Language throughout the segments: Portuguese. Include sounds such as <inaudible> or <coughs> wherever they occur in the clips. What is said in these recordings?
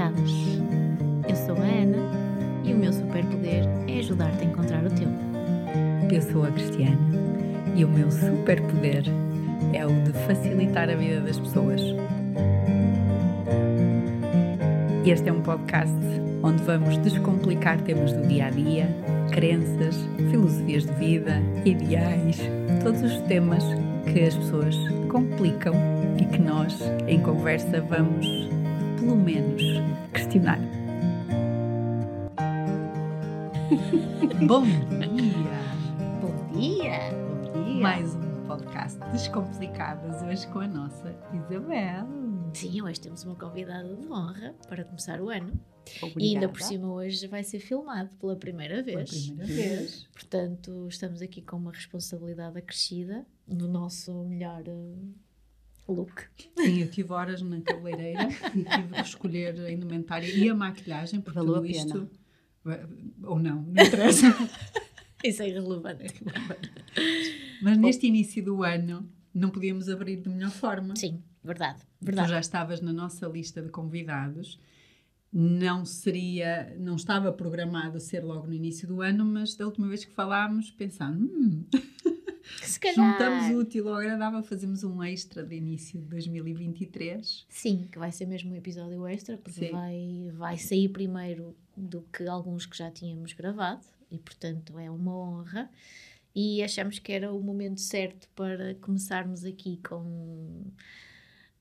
Descomplicadas. Eu sou a Ana e o meu superpoder é ajudar-te a encontrar o teu. Eu sou a Cristiana e o meu superpoder é o de facilitar a vida das pessoas. Este é um podcast onde vamos descomplicar temas do dia a dia, crenças, filosofias de vida, ideais, todos os temas que as pessoas complicam e que nós, em conversa, vamos, pelo menos, questionar. Bom dia! Bom dia! Bom dia! Mais um podcast Descomplicadas, hoje com a nossa Isabel. Sim, hoje temos uma convidada de honra para começar o ano. Obrigada. E ainda por cima hoje vai ser filmado pela primeira Pela vez. primeira vez. Portanto, estamos aqui com uma responsabilidade acrescida no nosso melhor eh, look. Sim, eu tive horas na cabeleireira <laughs> e tive que escolher a indumentária e a maquilhagem, porque Valeu a tudo isto. pena. Ou não, não interessa. <laughs> Isso é irrelevante. Mas neste início do ano não podíamos abrir de melhor forma. Sim, verdade. Tu Verdade. já estavas na nossa lista de convidados. Não seria, não estava programado ser logo no início do ano, mas da última vez que falámos, pensámos, hum, Se <laughs> calhar. juntamos o útil ao agradável, fazemos um extra de início de 2023. Sim, que vai ser mesmo um episódio extra, porque Sim. vai, vai sair primeiro do que alguns que já tínhamos gravado, e portanto é uma honra. E achamos que era o momento certo para começarmos aqui com.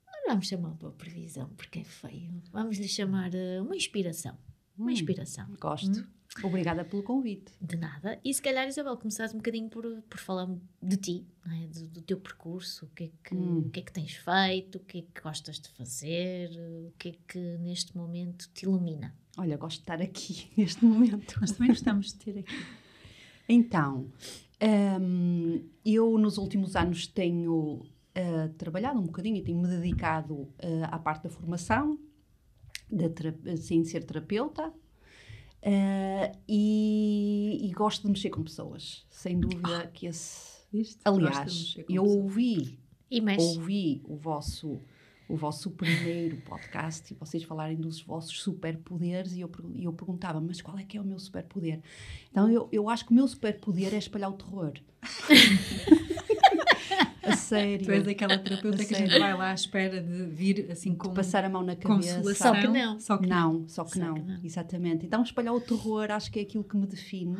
Não vamos chamar uma previsão, porque é feio. Vamos lhe chamar eh, uma inspiração. Uma Hum. inspiração. Gosto. Obrigada pelo convite. De nada. E se calhar, Isabel, começares um bocadinho por, por falar de ti, é? do, do teu percurso, o que, é que, Hum. o que é que tens feito, o que é que gostas de fazer, o que é que neste momento te ilumina. Olha, gosto de estar aqui <laughs> neste momento. Nós também gostamos de ter aqui. Então, hum, eu nos últimos anos tenho ah, trabalhado um bocadinho e tenho-me dedicado ah, à parte da formação, da tera- sem ser terapeuta, ah, e, e gosto de mexer com pessoas. Sem dúvida que esse. Viste? Aliás, eu pessoas. ouvi ouvi o vosso o vosso primeiro podcast e vocês falarem dos vossos superpoderes e eu, e eu perguntava, mas qual é que é o meu superpoder? Então eu, eu acho que o meu superpoder é espalhar o terror. <laughs> a sério. Tu és aquela terapeuta A que a gente sério. vai lá à espera de vir assim com Passar a mão na cabeça. consolação. Só que não. Só que não. Não, só que Só não. que não. Exatamente. Então espalhar o terror acho que é aquilo que me define.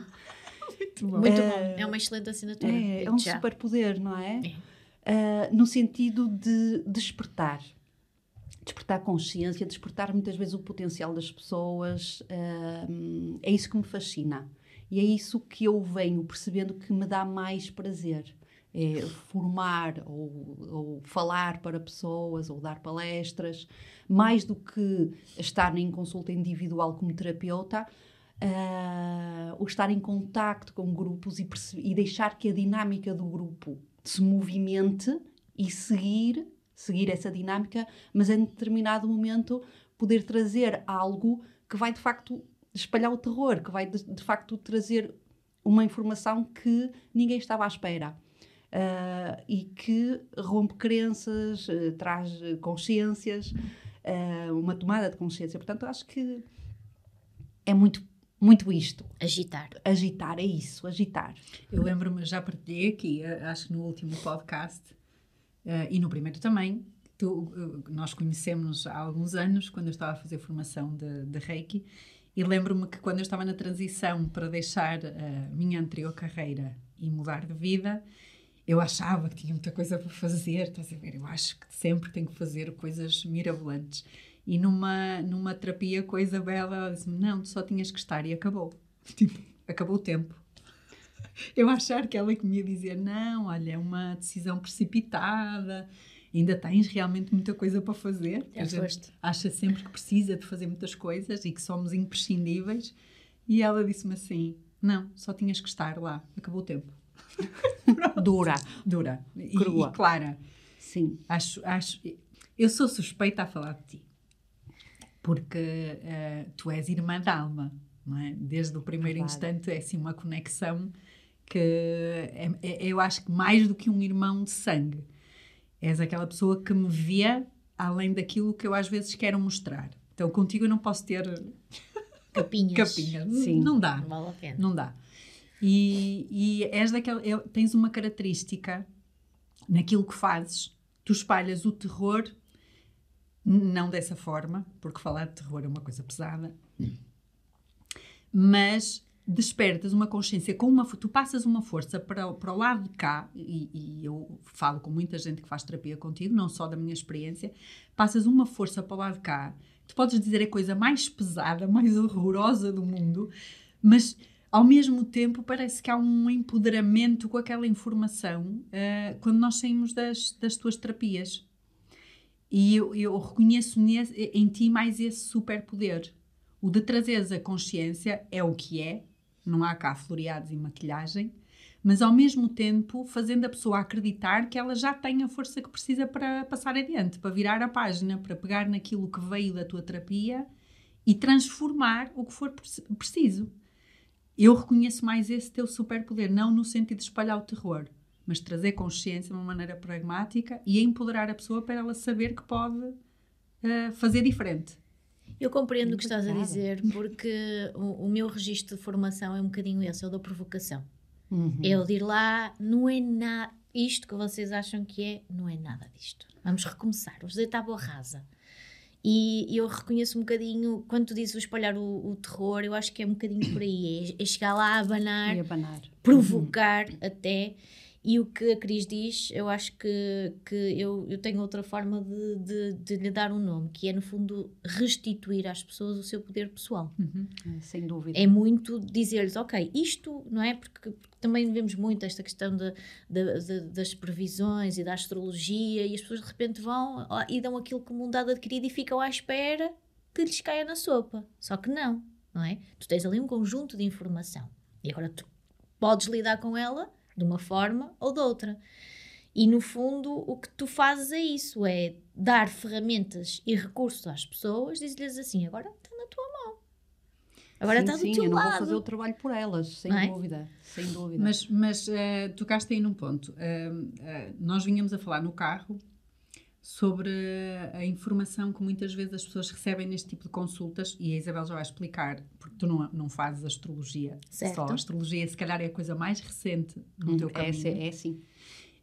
Muito bom. Muito Eh, bom. É uma excelente assinatura. É, é um superpoder, não é? É. Ah, no sentido de despertar. Despertar consciência, despertar muitas vezes o potencial das pessoas. ah, é isso que me fascina. E é isso que eu venho percebendo que me dá mais prazer. É formar ou, ou falar para pessoas ou dar palestras, mais do que estar em consulta individual como terapeuta, ah, o estar em contacto com grupos e, e deixar que a dinâmica do grupo se movimente e seguir, seguir essa dinâmica, mas em determinado momento poder trazer algo que vai de facto espalhar o terror, que vai de, de facto trazer uma informação que ninguém estava à espera. Ah, e que rompe crenças, eh, traz eh, consciências, ah, uma tomada de consciência. Portanto, acho que é muito, muito isto. Agitar. Agitar, é isso, agitar. Eu lembro-me, já partilhei aqui, eh, acho que no último podcast e no primeiro também. Tu, nós conhecemos há alguns anos, quando eu estava a fazer formação de, de Reiki, e lembro-me que quando eu estava na transição para deixar a minha anterior carreira e mudar de vida, eu achava que tinha muita coisa para fazer, estás a ver? Eu acho que sempre tenho que fazer coisas mirabolantes. E numa, numa terapia com a Isabela, ela disse-me: Não, tu só tinhas que estar e acabou. <laughs> Tipo, acabou o tempo. Eu achar que ela que me ia dizer: Não, olha, é uma decisão precipitada, ainda tens realmente muita coisa para fazer. Já A gente acha sempre que precisa de fazer muitas coisas e que somos imprescindíveis. E ela disse-me assim: Não, só tinhas que estar lá, acabou o tempo. <laughs> Dura, Dura e, Crua. e clara. sim. Acho, acho, eu sou suspeita a falar de ti, porque eh, tu és irmã da alma, não é? Desde o primeiro Verdade. instante é assim uma conexão que é- é- eu acho que mais do que um irmão de sangue, és aquela pessoa que me vê além daquilo que eu às vezes quero mostrar. Então contigo eu não posso ter Capinhas. capinhas. Sim. Não dá. Não vale a pena. Não dá. E, e és daquela, é- tens uma característica naquilo que fazes. Tu espalhas o terror, não dessa forma, porque falar de terror é uma coisa pesada, mas despertas uma consciência com uma tu passas uma força para, para o lado de cá e, e eu falo com muita gente que faz terapia contigo não só da minha experiência passas uma força para o lado de cá tu podes dizer a coisa mais pesada mais horrorosa do mundo mas ao mesmo tempo parece que há um empoderamento com aquela informação ah, quando nós saímos das, das tuas terapias e eu, eu reconheço nesse- em ti mais esse superpoder. O de trazeres a consciência é o que é, não há cá floreados e maquilhagem, mas ao mesmo tempo fazendo a pessoa acreditar que ela já tem a força que precisa para passar adiante, para virar a página, para pegar naquilo que veio da tua terapia e transformar o que for preci- preciso. Eu reconheço mais esse teu superpoder, não no sentido de espalhar o terror, mas trazer consciência de uma maneira pragmática e empoderar a pessoa para ela saber que pode eh, fazer diferente. Eu compreendo o que estás a dizer, porque o, o meu registro de formação é um bocadinho esse, é o da provocação. Uhum. É o de ir lá, não é nada. Isto que vocês acham que é, não é nada disto. Vamos recomeçar, vamos dizer tábua rasa. E eu reconheço um bocadinho, quando tu dizes o espalhar o, o terror, eu acho que é um bocadinho por aí. É, é chegar lá a abanar, abanar. provocar até. E o que a Cris diz, eu acho que, que eu, eu tenho outra forma de, de, de lhe dar um nome, que é, no fundo, restituir às pessoas o seu poder pessoal. É, Sem dúvida. É muito dizer-lhes, ok, isto, não é? Porque, porque também vemos muito esta questão de, de- das previsões e da astrologia e as pessoas de repente vão e dão aquilo como um dado adquirido e ficam à espera que lhes caia na sopa. Só que não, não é? Tu tens ali um conjunto de informação e agora tu podes lidar com ela de uma forma ou de outra. E no fundo, o que tu fazes é isso: é dar ferramentas e recursos às pessoas, dizer-lhes assim, agora está na tua mão. Agora sim, está do sim, teu eu não lado. vou fazer o trabalho por elas, sem é? dúvida. Sem dúvida. Mas, mas eh, tocaste aí num ponto. Eh, eh, nós vinhamos a falar no carro sobre a informação que muitas vezes as pessoas recebem neste tipo de consultas, e a Isabel já vai explicar, porque tu não, não fazes astrologia Certo. só. A astrologia, se calhar, é a coisa mais recente no Uhum, teu caminho. Essa é, é assim.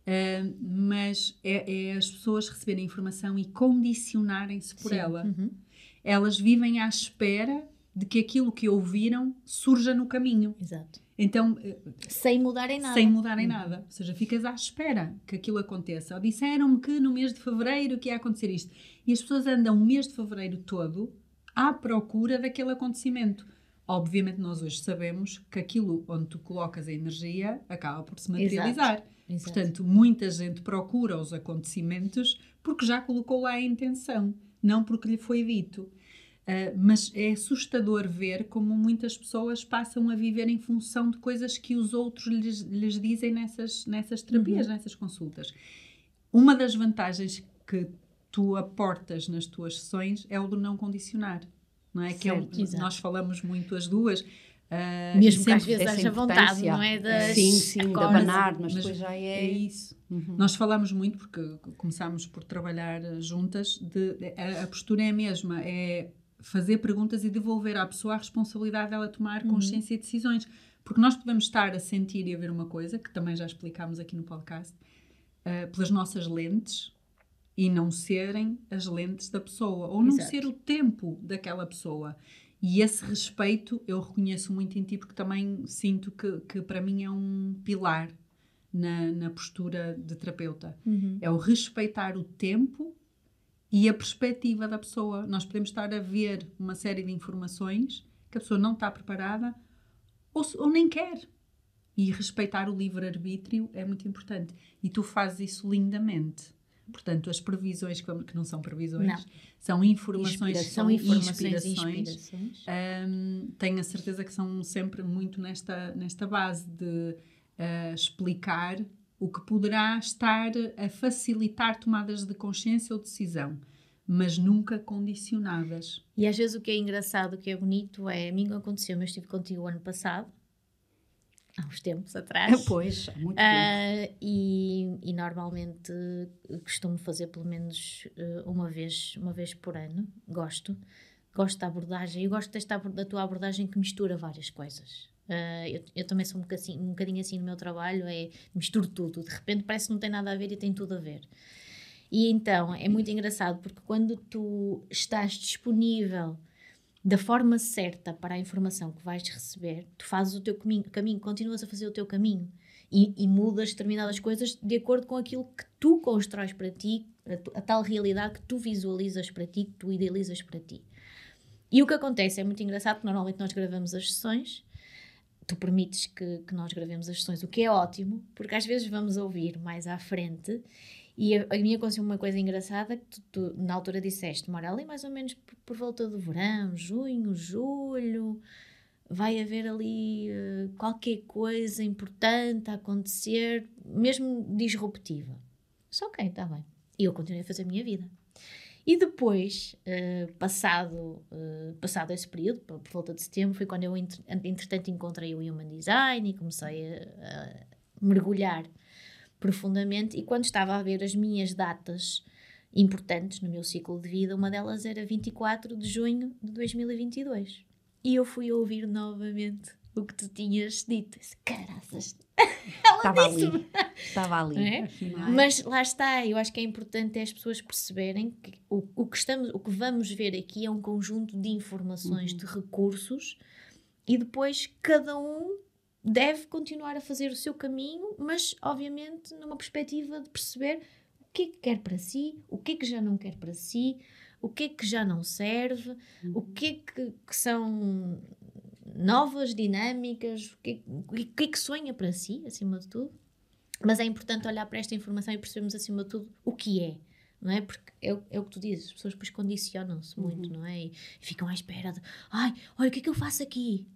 Uh, mas é, é as pessoas receberem informação e condicionarem-se por Sim. ela. Uhum. Elas vivem à espera de que aquilo que ouviram surja no caminho. Exato. Então, eh, Sem mudarem nada. sem mudarem nada. Ou seja, ficas à espera que aquilo aconteça. Ou disseram-me que no mês de fevereiro que ia acontecer isto. E as pessoas andam o mês de fevereiro todo à procura daquele acontecimento. Obviamente, nós hoje sabemos que aquilo onde tu colocas a energia acaba por se materializar. Exato. Portanto, muita gente procura os acontecimentos porque já colocou lá a intenção, não porque lhe foi dito. Ah, mas é assustador ver como muitas pessoas passam a viver em função de coisas que os outros lhes, lhes dizem nessas, nessas terapias, nessas consultas. Uma das vantagens que tu aportas nas tuas sessões é o do não condicionar. Não é? Que é um- Certo, nós falamos muito as duas. ah, Mesmo que às vezes haja vontade, não é? Das Sim, sim, de acordas. abanar, mas, Mas depois já É é. isso. Uhum. Nós falamos muito, porque começámos por trabalhar eh, juntas, de, a, a postura é a mesma, é fazer perguntas e devolver à pessoa a responsabilidade dela tomar consciência e decisões. Porque nós podemos estar a sentir e a ver uma coisa, que também já explicámos aqui no podcast, eh, pelas nossas lentes e não serem as lentes da pessoa, ou não Exato. ser o tempo daquela pessoa. E esse respeito eu reconheço muito em ti, porque também sinto que, que para mim é um pilar na, na postura de terapeuta. Uhum. É o respeitar o tempo e a perspectiva da pessoa. Nós podemos estar a ver uma série de informações que a pessoa não está preparada ou, ou nem quer. E respeitar o livre-arbítrio é muito importante. E tu fazes isso lindamente. Portanto, as previsões, que não são previsões, Não. são informações. São informações inspirações. inspirações. Hum, tenho a certeza que são sempre muito nesta, nesta base de ah, explicar o que poderá estar a facilitar tomadas de consciência ou decisão, mas nunca condicionadas. E às vezes o que é engraçado, o que é bonito é, a mim aconteceu, mas estive contigo o ano passado, há uns tempos atrás. <laughs> Pois, há muito tempo. Ah, e, e normalmente costumo fazer pelo menos eh, uma vez uma vez por ano gosto gosto da abordagem. Eu gosto desta, da tua abordagem que mistura várias coisas. Uh, eu, eu, também sou um bocadinho, um bocadinho assim no meu trabalho, é misturo tudo. De repente parece que não tem nada a ver e tem tudo a ver. E então é muito engraçado porque quando tu estás disponível da forma certa para a informação que vais receber, tu fazes o teu caminho, caminho continuas a fazer o teu caminho e, e mudas determinadas coisas de acordo com aquilo que tu constróis para ti, a, a, tal realidade que tu visualizas para ti, que tu idealizas para ti. E o que acontece é muito engraçado, porque normalmente nós gravamos as sessões, tu permites que, que nós gravemos as sessões, o que é ótimo, porque às vezes vamos ouvir mais à frente e a, a mim aconteceu uma coisa engraçada que tu, tu, na altura disseste, mora ali mais ou menos por, por volta do verão, junho, julho, vai haver ali uh, qualquer coisa importante a acontecer, mesmo disruptiva. Só ok, está bem. E eu continuei a fazer a minha vida. E depois, uh, passado, uh, passado esse período, por, por, volta de setembro, foi quando eu, entretanto, encontrei o Human Design e comecei a, a mergulhar profundamente. E quando estava a ver as minhas datas importantes no meu ciclo de vida, uma delas era 24 de junho de 2022. E eu fui ouvir novamente o que tu tinhas dito. Caraças, <laughs> ela Estava ali. Estava ali. É? Mas lá está, eu acho que é importante as pessoas perceberem que o, o, que estamos, o que vamos ver aqui é um conjunto de informações, uhum. de recursos, e depois cada um deve continuar a fazer o seu caminho, mas obviamente numa perspectiva de perceber o que é que quer para si, o que é que já não quer para si, o que é que já não serve, uhum. o que é que, que, são novas dinâmicas, o que, que é que sonha para si, acima de tudo. Mas é importante olhar para esta informação e percebermos, acima de tudo, o que é. Não é? Porque é, é o que tu dizes, as pessoas depois condicionam-se muito, uhum. não é? E ficam à espera de, ai, olha, o que é que eu faço aqui?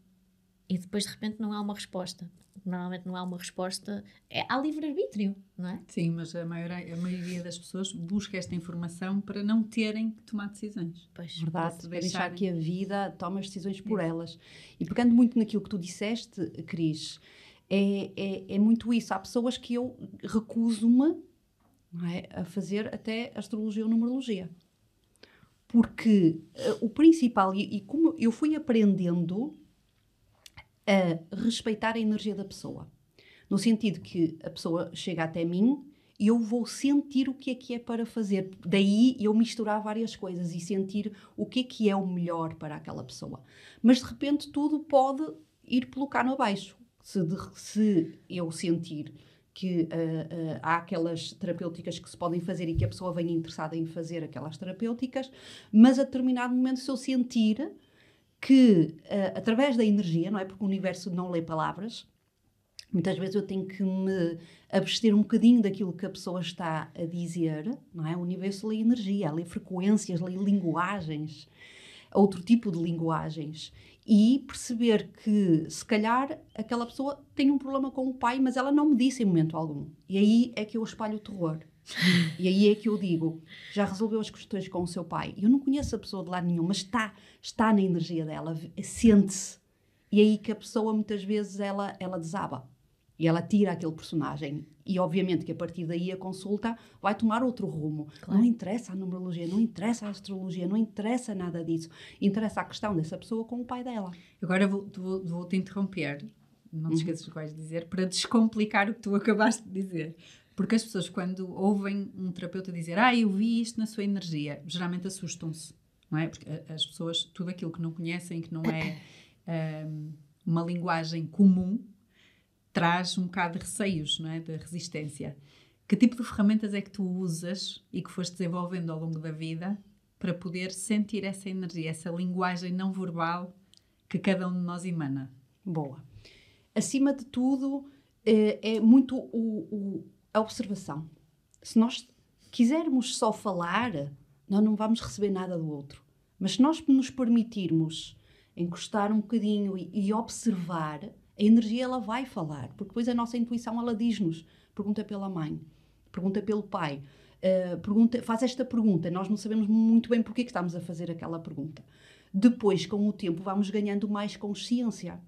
E depois de repente não há uma resposta normalmente não há uma resposta, é, há livre-arbítrio, não é? Sim, mas a maioria, a maioria das pessoas busca esta informação para não terem que tomar decisões. Pois, verdade, para deixar que a vida tome as decisões por é. elas. E pegando muito naquilo que tu disseste, Cris, é, é, é muito isso. Há pessoas que eu recuso-me é, a fazer até astrologia ou numerologia. Porque uh, o principal, e, e como eu fui aprendendo a respeitar a energia da pessoa. No sentido que a pessoa chega até mim e eu vou sentir o que é que é para fazer. Daí eu misturar várias coisas e sentir o que é que é o melhor para aquela pessoa. Mas de repente tudo pode ir pelo cano abaixo. Se, de, se eu sentir que uh, uh, há aquelas terapêuticas que se podem fazer e que a pessoa vem interessada em fazer aquelas terapêuticas, mas a determinado momento, se eu sentir que, uh, através da energia, não é? Porque o universo não lê palavras, muitas vezes eu tenho que me abster um bocadinho daquilo que a pessoa está a dizer, não é? O universo lê energia, lê frequências, lê linguagens, outro tipo de linguagens. E perceber que, se calhar, aquela pessoa tem um problema com o pai, mas ela não me disse em momento algum. E aí é que eu espalho o terror. E aí é que eu digo, já resolveu as questões com o seu pai. Eu não conheço a pessoa de lado nenhum, mas está, está na energia dela, sente-se. E é aí que a pessoa muitas vezes ela, ela desaba. E ela tira aquele personagem. E obviamente que a partir daí a consulta vai tomar outro rumo. Claro. Não interessa a numerologia, não interessa a astrologia, não interessa nada disso. Interessa a questão dessa pessoa com o pai dela. Agora vou, vou, vou te interromper, não te uhum. esqueças do que vais dizer, para descomplicar o que tu <laughs> acabaste de dizer. Porque as pessoas, quando ouvem um terapeuta dizer, ah, eu vi isto na sua energia, geralmente assustam-se, não é? Porque as pessoas, tudo aquilo que não conhecem, que não é um, uma linguagem comum, traz um bocado de receios, não é? De resistência. Que tipo de ferramentas é que tu usas e que foste desenvolvendo ao longo da vida para poder sentir essa energia, essa linguagem não verbal que cada um de nós emana? Boa. Acima de tudo, é, é muito o, o a observação. Se nós quisermos só falar, nós não vamos receber nada do outro. Mas se nós nos permitirmos encostar um bocadinho e, e observar, a energia ela vai falar, porque depois a nossa intuição ela diz-nos, pergunta pela mãe, pergunta pelo pai, uh, pergunta, faz esta pergunta, nós não sabemos muito bem porque é que estamos a fazer aquela pergunta. Depois, com o tempo, vamos ganhando mais consciência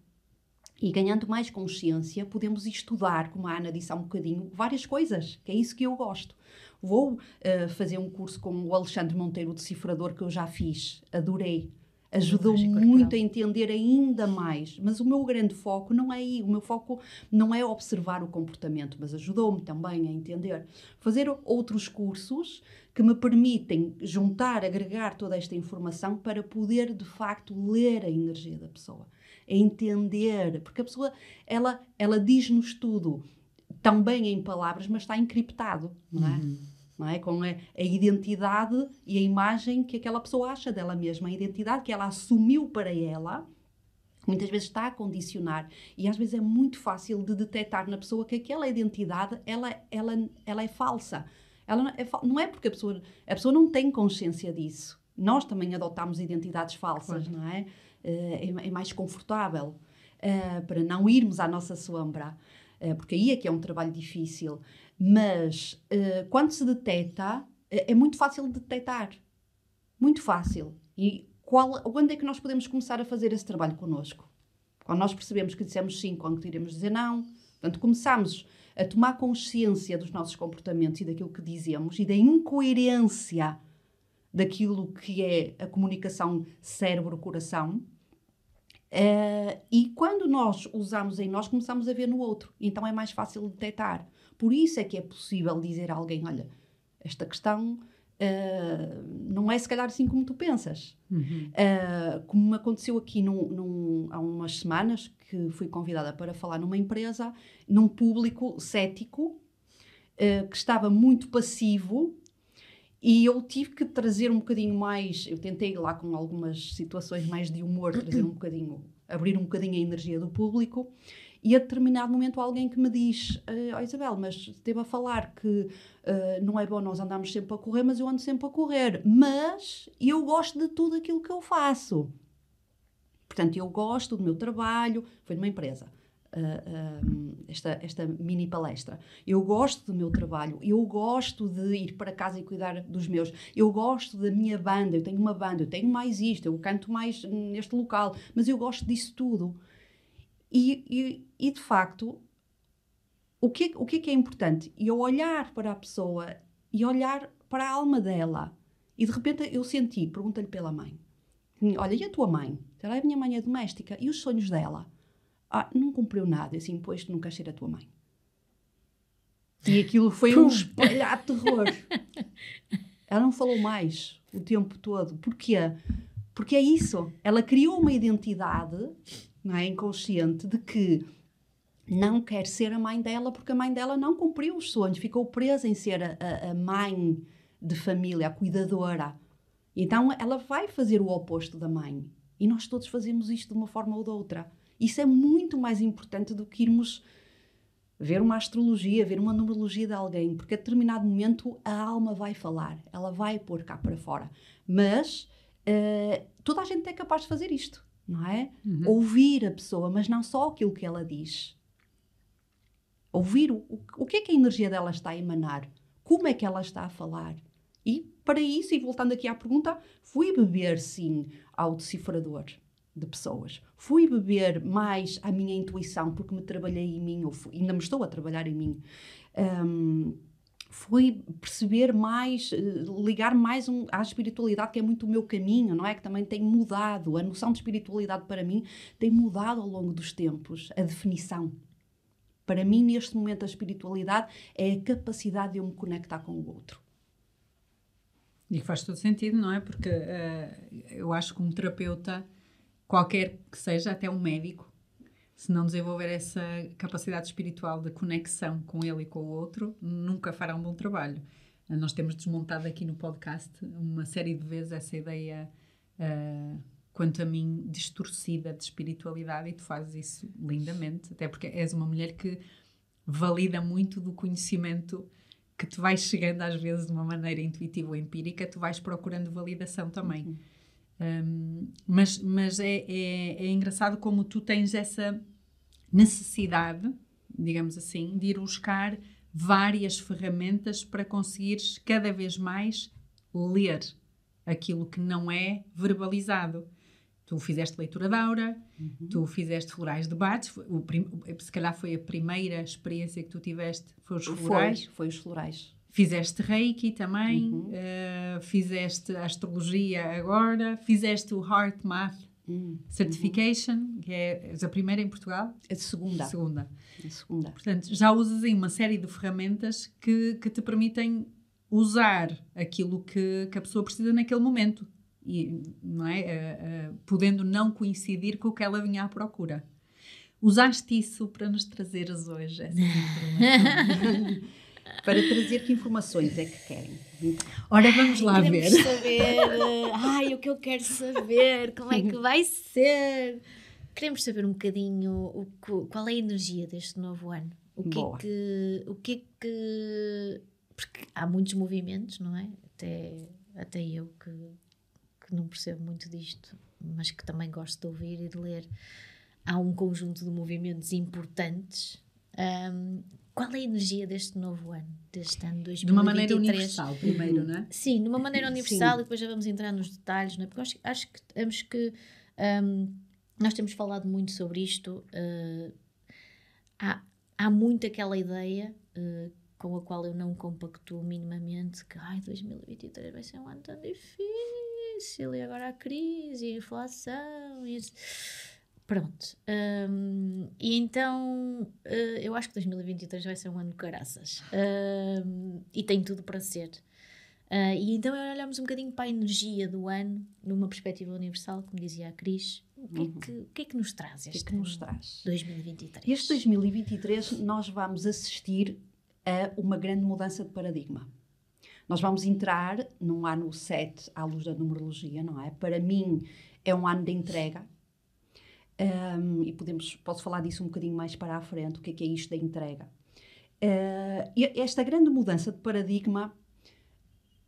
e ganhando mais consciência, podemos estudar, como a Ana disse há um bocadinho, várias coisas, que é isso que eu gosto. Vou uh, fazer um curso com o Alexandre Monteiro, decifrador, que eu já fiz, adorei. ajudou muito a entender ainda mais. Mas o meu grande foco não é aí, o meu foco não é observar o comportamento, mas ajudou-me também a entender. Fazer outros cursos que me permitem juntar, agregar toda esta informação para poder de facto ler a energia da pessoa, a entender, porque a pessoa ela ela diz-nos tudo também em palavras, mas está encriptado, não é? Uhum. Não é? Com a, a, identidade e a imagem que aquela pessoa acha dela mesma, a identidade que ela assumiu para ela, muitas vezes está a condicionar e às vezes é muito fácil de detectar na pessoa que aquela identidade ela, ela, ela é falsa. Ela não é, não é porque a pessoa, a pessoa não tem consciência disso. Nós também adotamos identidades falsas, não é? Eh, é, é mais confortável uh, para não irmos à nossa sombra. Eh, porque aí é que é um trabalho difícil. Mas quando se detecta, é, muito fácil de detectar. Muito fácil. E qual, quando é que nós podemos começar a fazer esse trabalho connosco? Quando nós percebemos que dissemos sim, quando iremos dizer não. Portanto, começamos a tomar consciência dos nossos comportamentos e daquilo que dizemos e da incoerência daquilo que é a comunicação cérebro-coração Uh, e quando nós usamos em nós, começamos a ver no outro. Então é mais fácil detectar. Por isso é que é possível dizer a alguém: olha, esta questão uh, não é se calhar assim como tu pensas. Uhum. Uh, como me aconteceu aqui num, num, há umas semanas, que fui convidada para falar numa empresa, num público cético, que estava muito passivo e eu tive que trazer um bocadinho mais, eu tentei lá com algumas situações mais de humor, trazer um <clears throat> bocadinho, abrir um bocadinho a energia do público. E a determinado momento alguém que me diz, oh, Isabel, mas esteve a falar que uh, não é bom nós andarmos sempre a correr, mas eu ando sempre a correr. Mas eu gosto de tudo aquilo que eu faço. Portanto, eu gosto do meu trabalho, foi numa empresa uh, esta, esta mini palestra. Eu gosto do meu trabalho, eu gosto de ir para casa e cuidar dos meus, eu gosto da minha banda, eu tenho uma banda, eu tenho mais isto, eu canto mais neste local, mas eu gosto disso tudo. E, e, e de facto, o que, o que é que é importante? Eu olhar para a pessoa e olhar para a alma dela. E de repente eu senti, pergunta-lhe pela mãe. Olha, e a tua mãe? Ela é a minha mãe é doméstica. E os sonhos dela? Ah, não cumpriu nada. assim, pois tu nunca ser a tua mãe. E aquilo foi um espalhar terror. Ela não falou mais o tempo todo. Porquê? Porque é isso. Ela criou uma identidade não é, inconsciente de que não quer ser a mãe dela porque a mãe dela não cumpriu os sonhos, ficou presa em ser a, a mãe de família, a cuidadora. Então ela vai fazer o oposto da mãe. E nós todos fazemos isto de uma forma ou de outra. Isso é muito mais importante do que irmos ver uma astrologia, ver uma numerologia de alguém, porque a determinado momento a alma vai falar, ela vai pôr cá para fora. Mas uh, toda a gente é capaz de fazer isto, não é? Uhum. Ouvir a pessoa, mas não só aquilo que ela diz. Ouvir o, o que é que a energia dela está a emanar, como é que ela está a falar. E para isso, e voltando aqui à pergunta, fui beber sim ao decifrador de pessoas. Fui beber mais à minha intuição, porque me trabalhei em mim, ou fui, ainda me estou a trabalhar em mim. Um, fui perceber mais, eh, ligar mais um, à espiritualidade, que é muito o meu caminho, não é? Que também tem mudado. A noção de espiritualidade para mim tem mudado ao longo dos tempos. A definição. Para mim, neste momento, a espiritualidade é a capacidade de eu me conectar com o outro. E faz todo sentido, não é? Porque uh, eu acho que um terapeuta qualquer que seja, até um médico, se não desenvolver essa capacidade espiritual de conexão com ele e com o outro, nunca fará um bom trabalho. Nós temos desmontado aqui no podcast uma série de vezes essa ideia, uh, quanto a mim, distorcida de espiritualidade e tu fazes isso lindamente, até porque és uma mulher que valida muito do conhecimento que tu vais chegando às vezes de uma maneira intuitiva ou empírica, tu vais procurando validação também. Uhum. Um, mas mas é, é, é engraçado como tu tens essa necessidade, digamos assim, de ir buscar várias ferramentas para conseguires cada vez mais ler aquilo que não é verbalizado. Tu fizeste leitura de aura, uhum. tu fizeste florais debates, o, se calhar foi a primeira experiência que tu tiveste, foi os florais. Foi, foi os florais. Fizeste Reiki também, uhum. uh, fizeste astrologia agora, fizeste o Heart Math uhum. Certification, que é a primeira em Portugal? A segunda. A segunda. A segunda. Portanto, já usas aí uma série de ferramentas que, que te permitem usar aquilo que, que a pessoa precisa naquele momento. E, não é? Uh, uh, podendo não coincidir com o que ela vinha à procura. Usaste isso para nos trazeres hoje essa <laughs> informação. Para trazer que informações é que querem? Ora, vamos lá Ai, ver. saber. Ai, o que eu quero saber, como é que vai ser? Queremos saber um bocadinho o, qual é a energia deste novo ano. O que Boa. é que. O que é que. Porque há muitos movimentos, não é? Até, até eu que, que não percebo muito disto, mas que também gosto de ouvir e de ler. Há um conjunto de movimentos importantes um, qual é a energia deste novo ano, deste ano 2023? De uma maneira universal, primeiro, não é? Sim, de uma maneira universal Sim. e depois já vamos entrar nos detalhes, não é? Porque acho, acho que temos que. Um, nós temos falado muito sobre isto. Uh, há, há muito aquela ideia uh, com a qual eu não compactuo minimamente que ai, 2023 vai ser um ano tão difícil e agora a crise e a inflação e isso Pronto. Um, e então uh, eu acho que 2023 vai ser um ano de caraças. Um, e tem tudo para ser. Uh, e então olhamos um bocadinho para a energia do ano, numa perspectiva universal, como dizia a Cris. O que, uhum. é, que, o que é que nos traz este que é que nos traz? 2023? Este 2023 nós vamos assistir a uma grande mudança de paradigma. Nós vamos entrar num ano 7 à luz da numerologia, não é? Para mim é um ano de entrega, um, e podemos, posso falar disso um bocadinho mais para a frente, o que é, que é isto da entrega. Uh, esta grande mudança de paradigma,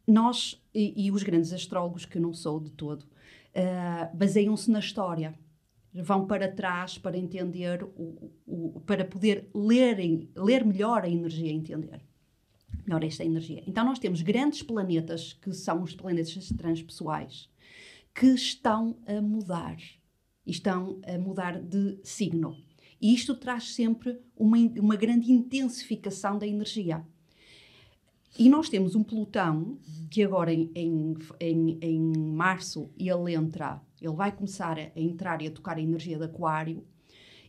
nós e, e, os grandes astrólogos, que eu não sou de todo, uh, baseiam-se na história. Vão para trás para entender, o, o, para poder lerem, ler melhor a energia, entender melhor esta energia. Então, nós temos grandes planetas, que são os planetas transpessoais, que estão a mudar e estão a mudar de signo. E isto traz sempre uma, uma grande intensificação da energia. E nós temos um Plutão que agora em, em, em, em, março ele entra, ele vai começar a entrar e a tocar a energia de Aquário.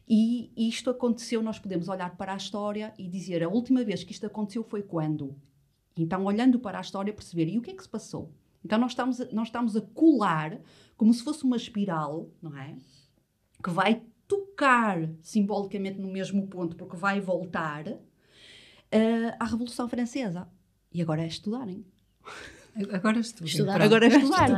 E isto aconteceu, nós podemos olhar para a história e dizer a última vez que isto aconteceu foi quando? Então, olhando para a história, perceber e o que é que se passou? Então, nós estamos, a, nós estamos a colar como se fosse uma espiral, não é? Que vai tocar simbolicamente no mesmo ponto, porque vai voltar uh, à Revolução Francesa. E agora é estudarem. <laughs> Agora estudem. Estudar. Agora é estudar.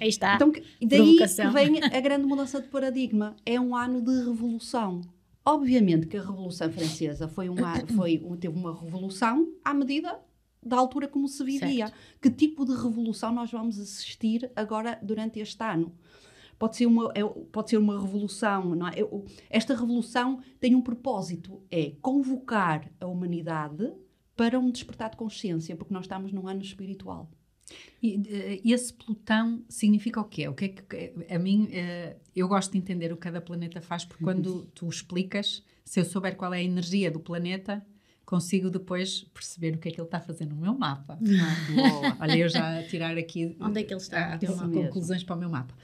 Aí está. Então, daí que vem a grande mudança de paradigma. É um ano de revolução. Obviamente que a Revolução Francesa foi um, foi, teve uma revolução à medida da altura como se vivia. Certo. Que tipo de revolução nós vamos assistir agora durante este ano? Pode ser uma, é, pode ser uma revolução, não é? Esta revolução tem um propósito, é convocar a humanidade para um despertar de consciência, porque nós estamos num ano espiritual. E uh, esse Plutão significa o quê? O que é que a mim uh, eu gosto de entender o que cada planeta faz, porque quando tu explicas, se eu souber qual é a energia do planeta, consigo depois perceber o que é que ele está a fazer no meu mapa. <laughs> Ah, Olha, eu já a tirar aqui Onde é que ele está? Uh, conclusões para o meu mapa.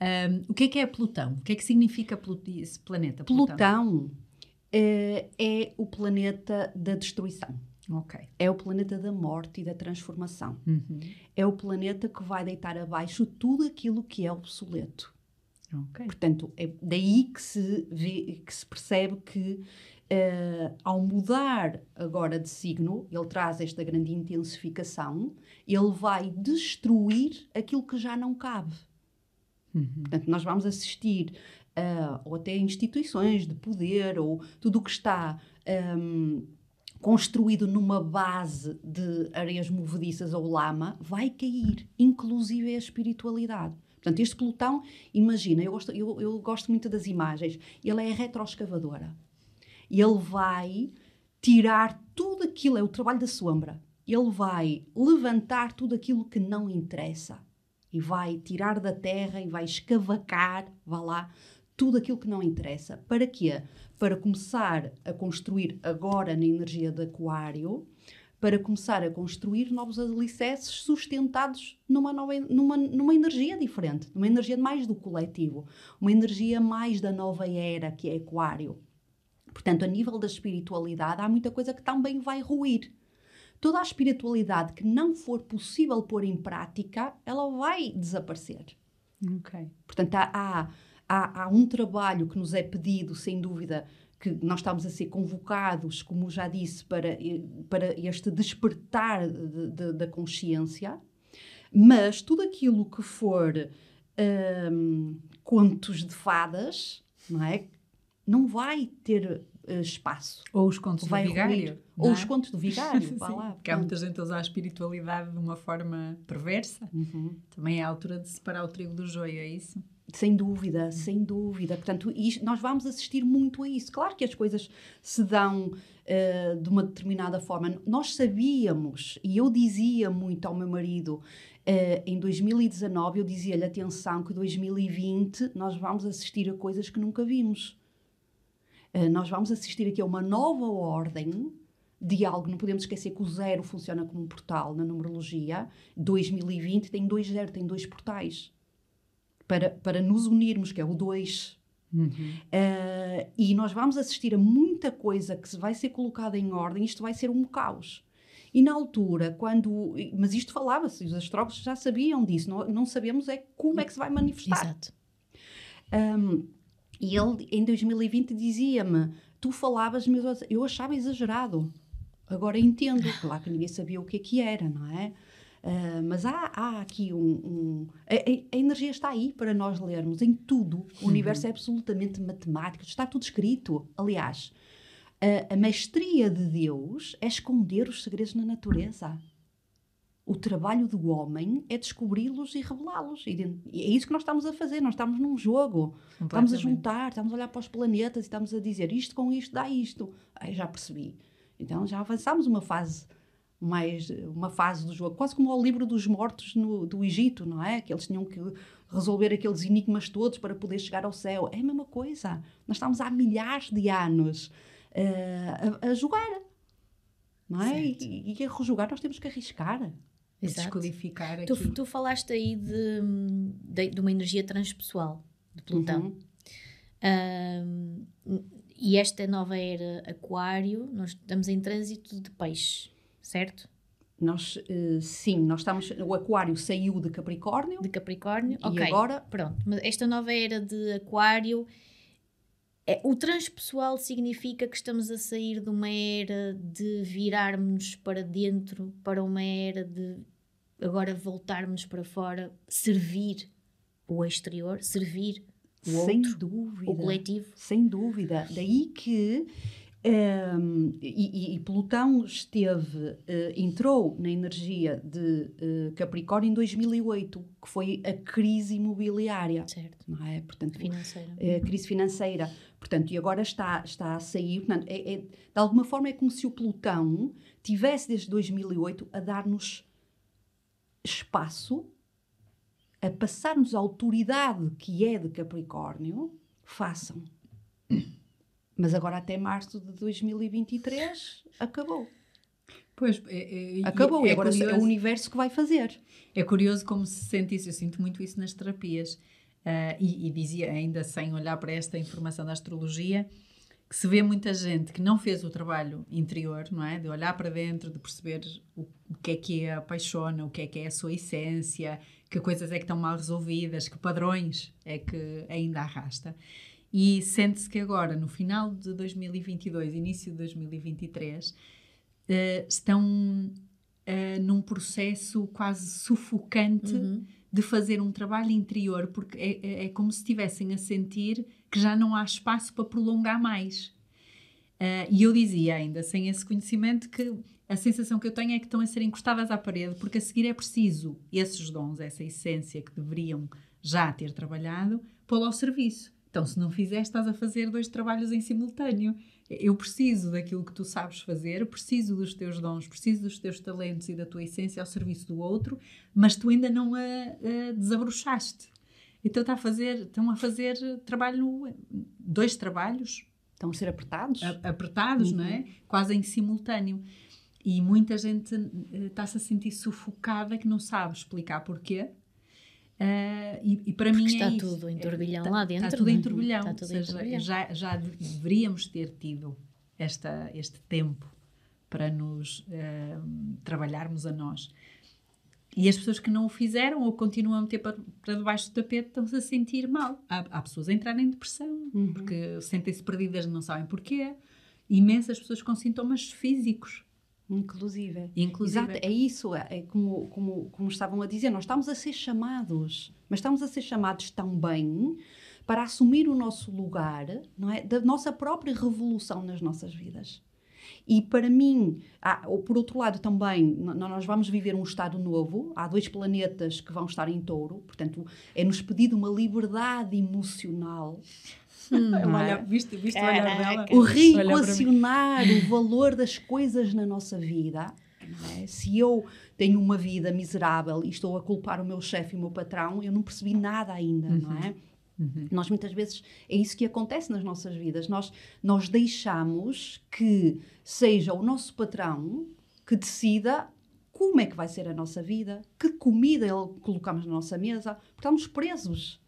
Um, o que é que é Plutão? O que é que significa esse planeta? Plutão, Plutão é, é o planeta da destruição. Ok. É o planeta da morte e da transformação. Uhum. É o planeta que vai deitar abaixo tudo aquilo que é obsoleto. Okay. Portanto, é daí que se, vê, que se percebe que Uh, ao mudar agora de signo, ele traz esta grande intensificação, ele vai destruir aquilo que já não cabe. Uhum. Portanto, nós vamos assistir uh, ou até instituições de poder ou tudo o que está um, construído numa base de areias movediças ou lama vai cair, inclusive a espiritualidade. Portanto, este Plutão, imagina, eu gosto, eu, eu gosto muito das imagens, ele é retroescavadora ele vai tirar tudo aquilo, é o trabalho da sombra. Ele vai levantar tudo aquilo que não interessa e vai tirar da terra e vai escavacar, vá lá, tudo aquilo que não interessa. Para quê? Para começar a construir agora na energia de Aquário, para começar a construir novos alicerces sustentados numa, nova, numa, numa energia diferente, numa energia mais do coletivo, uma energia mais da nova era, que é Aquário. Portanto, a nível da espiritualidade, há muita coisa que também vai ruir. Toda a espiritualidade que não for possível pôr em prática, ela vai desaparecer. Ok. Portanto, há, há, há, há um trabalho que nos é pedido, sem dúvida, que nós estamos a ser convocados, como já disse, para, para este despertar de, de, da consciência, mas tudo aquilo que for hum, contos de fadas, não é? Não vai ter uh, espaço. Ou os contos vai do vigário. ruir. Ou os é? contos do vigário, <laughs> vá lá. Porque há muita gente a usar a espiritualidade de uma forma perversa. Uhum. Também é a altura de separar o trigo do joio, é isso? Sem dúvida, sem dúvida. Portanto, isto- nós vamos assistir muito a isso. Claro que as coisas se dão eh, de uma determinada forma. Nós sabíamos, e eu dizia muito ao meu marido, eh, em 2019, eu dizia-lhe, atenção, que 2020 nós vamos assistir a coisas que nunca vimos. Eh, nós vamos assistir aqui a uma nova ordem de algo. Não podemos esquecer que o zero funciona como um portal na numerologia. 2020 tem dois zero, tem dois portais para, para nos unirmos, que é o 2. Uh, e nós vamos assistir a muita coisa que se vai ser colocada em ordem, isto vai ser um caos. E na altura, quando. Mas isto falava-se, os astrólogos já sabiam disso, não, não sabemos é como é que se vai manifestar. Exato. Um, e ele, em 2020, dizia-me: Tu falavas, mas eu- achava exagerado. Agora entendo. <laughs> Claro que ninguém sabia o que é que era, não é? Ah, mas há, há aqui um. um- a, a- energia está aí para nós lermos, em tudo. O universo é absolutamente matemático, está tudo escrito. Aliás, a, a mestria de Deus é esconder os segredos na natureza. O trabalho do homem é descobri-los e revelá-los. E é isso que nós estamos a fazer. Nós estamos num jogo. Estamos a juntar, estamos a olhar para os planetas e estamos a dizer isto com isto dá isto. Aí já percebi. Então já avançámos uma fase mais uma fase do jogo, quase como ao livro dos mortos no, do Egito, não é? Que eles tinham que resolver aqueles enigmas todos para poder chegar ao céu. É a mesma coisa. Nós estamos há milhares de anos eh, a, a jogar. Não é? E, e a rejogar nós temos que arriscar. Exato. Descodificar aqui. Tu, tu falaste aí de, de, de uma energia transpessoal de Plutão. Uhum. E esta nova era Aquário, nós estamos em trânsito de peixe, certo? Nós, eh, sim, nós estamos. O Aquário saiu de Capricórnio De Capricórnio. e ok. agora Pronto, mas esta nova era de Aquário, é, o transpessoal significa que estamos a sair de uma era de virarmos para dentro para uma era de agora voltarmos para fora, servir o exterior, servir o sem outro, dúvida. o coletivo. Sem dúvida. Daí que. Ehm, e, e- Plutão esteve, eh, entrou na energia de eh, Capricórnio em 2008, que foi a crise imobiliária, Certo, não é? Portanto, financeira. eh, crise financeira. Portanto, e agora está, está a sair. Portanto, é, é- de alguma forma é como se o Plutão tivesse desde 2008 a dar-nos espaço a passarmos a autoridade que é de Capricórnio, façam. Mas agora até março de 2023 acabou. Pois, é, é- Acabou. é e agora é o curioso. universo que vai fazer. É curioso como se sente isso. Eu sinto muito isso nas terapias. Ah, e, e dizia, ainda sem olhar para esta informação da astrologia, que se vê muita gente que não fez o trabalho interior, não é? De olhar para dentro, de perceber o, o que é que a apaixona, o que é que é a sua essência, que coisas é que estão mal resolvidas, que padrões é que ainda arrasta. E sente-se que agora, no final de 2022, início de 2023, eh, estão eh, num processo quase sufocante Uhum. de fazer um trabalho interior, porque é, é- é como se estivessem a sentir que já não há espaço para prolongar mais. Ah, e eu dizia ainda, sem esse conhecimento, que a sensação que eu tenho é que estão a ser encostadas à parede, porque a seguir é preciso esses dons, essa essência que deveriam já ter trabalhado, pô-lo ao serviço. Então, se não fizeres, estás a fazer dois trabalhos em simultâneo. Eu preciso daquilo que tu sabes fazer, preciso dos teus dons, preciso dos teus talentos e da tua essência ao serviço do outro, mas tu ainda não a, a desabrochaste. Então está a fazer, estão a fazer trabalho, dois trabalhos Estão a ser apertados? a- apertados, Uhum. não é? Quase em simultâneo. e muita gente eh, está-se a sentir sufocada que não sabe explicar porquê. Uh, e, e, para Porque mim está é tudo em isso. turbilhão Está- lá dentro, Está tudo é? em turbilhão. Está em seja, turbilhão. Já, já deveríamos ter tido esta, este tempo para nos eh, trabalharmos a nós. E as pessoas que não o fizeram ou continuam a meter para, para debaixo do tapete estão-se a sentir mal. Há, há pessoas a entrar em depressão Uhum. porque sentem-se perdidas, não sabem porquê. Imensas pessoas com sintomas físicos, Inclusive. inclusive. Exato, é isso, é é como, como, como estavam a dizer, nós estamos a ser chamados, mas estamos a ser chamados também para assumir o nosso lugar, não é? Da nossa própria revolução nas nossas vidas. E para mim, há- ou por outro lado também, nós vamos viver um estado novo, há dois planetas que vão estar em touro, portanto, é-nos pedido uma liberdade emocional não é? Olha, viste, viste o olhar dela? O reequacionar o valor das coisas na nossa vida. não é? Se eu tenho uma vida miserável e estou a culpar o meu chefe e o meu patrão, eu não percebi nada ainda, não é? Uhum. Nós muitas vezes é isso que acontece nas nossas vidas. Nós, nós deixamos que seja o nosso patrão que decida como é que vai ser a nossa vida, que comida ele colocamos na nossa mesa, porque estamos presos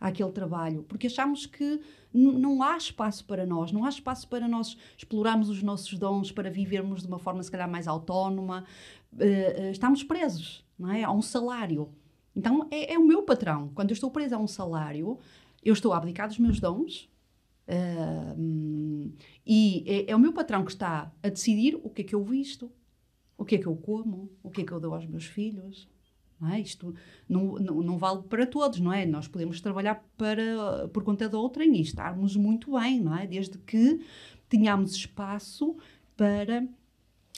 àquele trabalho, porque achamos que não há espaço para nós, não há espaço para nós explorarmos os nossos dons, para vivermos de uma forma se calhar mais autónoma. Eh, estamos presos não é? a um salário. Então é, é o meu patrão. Quando eu estou presa a um salário, eu estou a abdicar dos meus dons. hum, e é, é o meu patrão que está a decidir o que é que eu visto, o que é que eu como, o que é que eu dou aos meus filhos. Não é? Isto não, não, não vale para todos, não é? Nós podemos trabalhar para, por conta de outrem e estarmos muito bem, não é? Desde que tenhamos espaço para